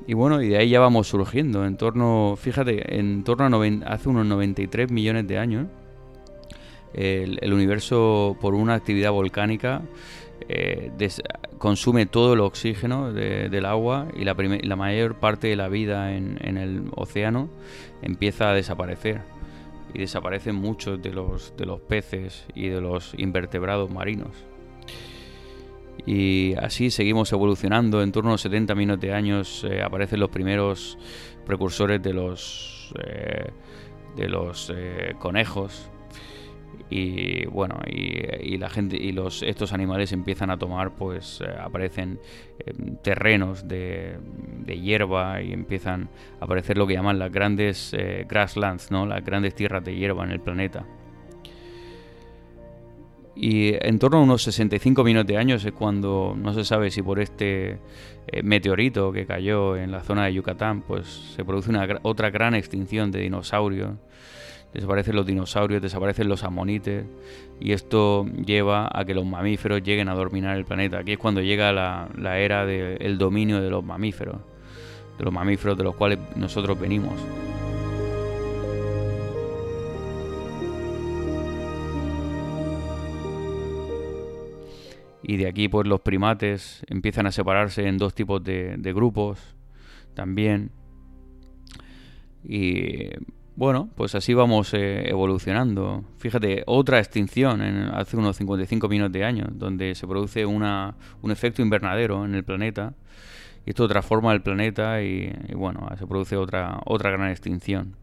Y bueno, y de ahí ya vamos surgiendo, en torno, fíjate, en torno a hace unos 93 millones de años, el, universo por una actividad volcánica eh, consume todo el oxígeno del agua y la, mayor parte de la vida en, en el océano empieza a desaparecer y desaparecen muchos de los, de los peces y de los invertebrados marinos. Y así seguimos evolucionando. En torno a 70 millones de años eh, aparecen los primeros precursores de los, eh, de los eh, conejos. Y bueno y, la gente y los estos animales empiezan a tomar pues aparecen terrenos de, hierba y empiezan a aparecer lo que llaman las grandes grasslands no las grandes tierras de hierba en el planeta y en torno a unos 65 millones de años es cuando no se sabe si por este eh, meteorito que cayó en la zona de Yucatán pues se produce una otra gran extinción de dinosaurios desaparecen los dinosaurios, desaparecen los amonites y esto lleva a que los mamíferos lleguen a dominar el planeta. Aquí es cuando llega la, era del dominio de los mamíferos, de los mamíferos de los cuales nosotros venimos. Y de aquí pues los primates empiezan a separarse en dos tipos de, grupos también. Y bueno, pues así vamos eh, evolucionando. Fíjate, otra extinción hace unos 55 millones de años, donde se produce una, un efecto invernadero en el planeta. Y esto transforma el planeta y, bueno, se produce otra, otra gran extinción.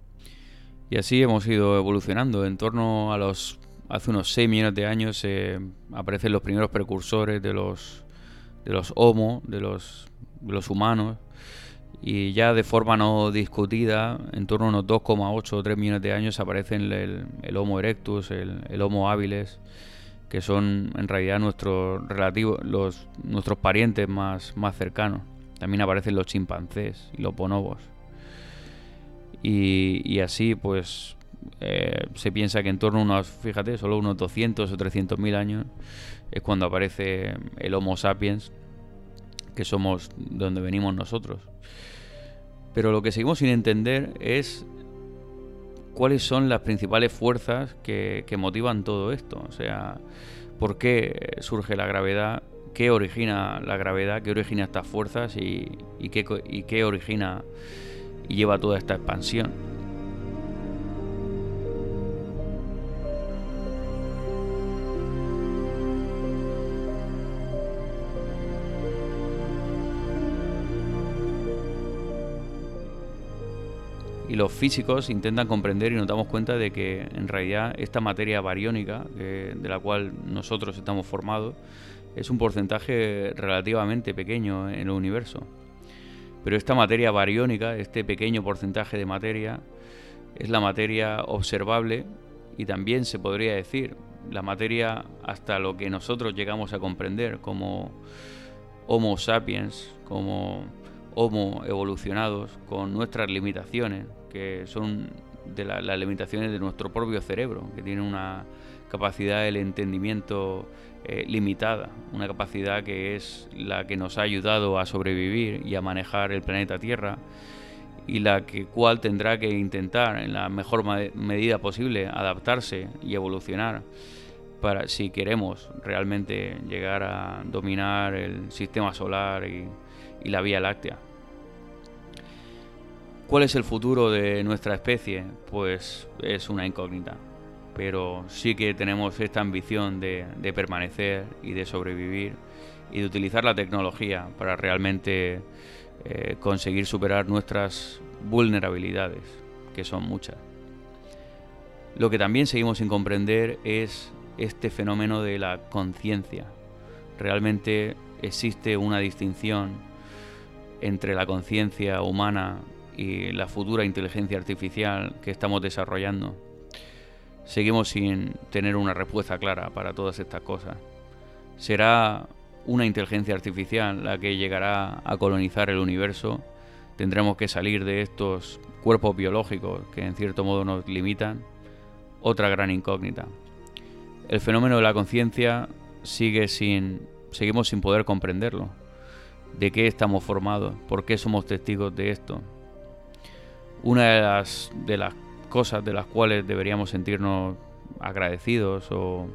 Y así hemos ido evolucionando. En torno a los. Hace unos 6 millones de años eh, aparecen los primeros precursores de los, de los Homo, de los, los humanos y ya de forma no discutida, en torno a unos 2,8 o 3 millones de años aparecen el, Homo erectus, el, Homo habilis, que son en realidad nuestros relativos, los, nuestros parientes más, más cercanos. También aparecen los chimpancés y los bonobos. Y, así, pues, eh, se piensa que en torno a unos, fíjate, solo unos 200 o 300 mil años es cuando aparece el Homo sapiens, que somos donde venimos nosotros. Pero lo que seguimos sin entender es cuáles son las principales fuerzas que, motivan todo esto. O sea, por qué surge la gravedad, qué origina la gravedad, qué origina estas fuerzas y, qué, y qué origina y lleva toda esta expansión. Los físicos intentan comprender y nos damos cuenta de que en realidad esta materia bariónica de la cual nosotros estamos formados es un porcentaje relativamente pequeño en el universo. Pero esta materia bariónica, este pequeño porcentaje de materia, es la materia observable y también se podría decir la materia hasta lo que nosotros llegamos a comprender como Homo sapiens, como Homo evolucionados, con nuestras limitaciones, que son de las limitaciones de nuestro propio cerebro, que tiene una capacidad del entendimiento eh, limitada, una capacidad que es la que nos ha ayudado a sobrevivir y a manejar el planeta Tierra y la que cual tendrá que intentar en la mejor medida posible adaptarse y evolucionar para si queremos realmente llegar a dominar el sistema solar y la Vía Láctea. ¿Cuál es el futuro de nuestra especie? Pues es una incógnita. Pero sí que tenemos esta ambición de, permanecer y de sobrevivir y de utilizar la tecnología para realmente eh, conseguir superar nuestras vulnerabilidades, que son muchas. Lo que también seguimos sin comprender es este fenómeno de la conciencia. Realmente existe una distinción entre la conciencia humana y la futura inteligencia artificial que estamos desarrollando. Seguimos sin tener una respuesta clara para todas estas cosas. ¿Será una inteligencia artificial la que llegará a colonizar el universo, tendremos que salir de estos cuerpos biológicos que en cierto modo nos limitan. Otra gran incógnita. El fenómeno de la conciencia sigue sin seguimos sin poder comprenderlo. ¿De qué estamos formados? ¿Por qué somos testigos de esto? Una de las, de las cosas de las cuales deberíamos sentirnos agradecidos o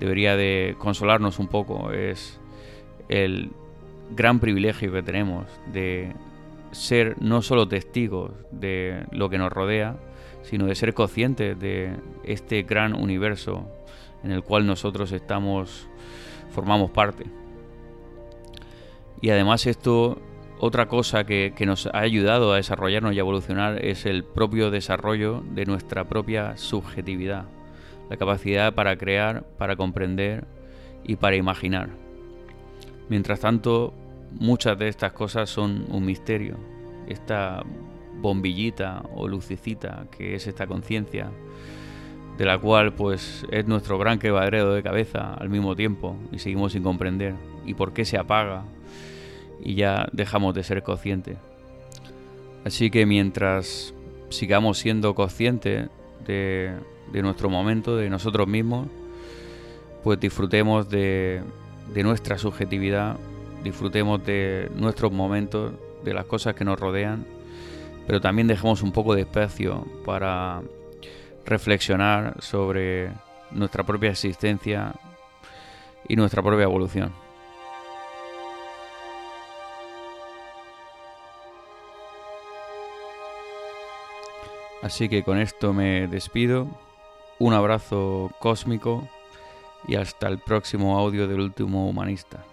debería de consolarnos un poco es el gran privilegio que tenemos de ser no solo testigos de lo que nos rodea, sino de ser conscientes de este gran universo en el cual nosotros estamos, formamos parte. Y además esto, otra cosa que, nos ha ayudado a desarrollarnos y a evolucionar es el propio desarrollo de nuestra propia subjetividad, la capacidad para crear, para comprender y para imaginar. Mientras tanto, muchas de estas cosas son un misterio. Esta bombillita o lucecita que es esta conciencia, de la cual pues es nuestro gran quebradero de cabeza al mismo tiempo y seguimos sin comprender y por qué se apaga y ya dejamos de ser conscientes. Así que mientras sigamos siendo conscientes de, nuestro momento, de nosotros mismos, pues disfrutemos de nuestra subjetividad, disfrutemos de nuestros momentos, de las cosas que nos rodean, pero también dejemos un poco de espacio para reflexionar sobre nuestra propia existencia y nuestra propia evolución. Así que con esto me despido. Un abrazo cósmico y hasta el próximo audio del último humanista.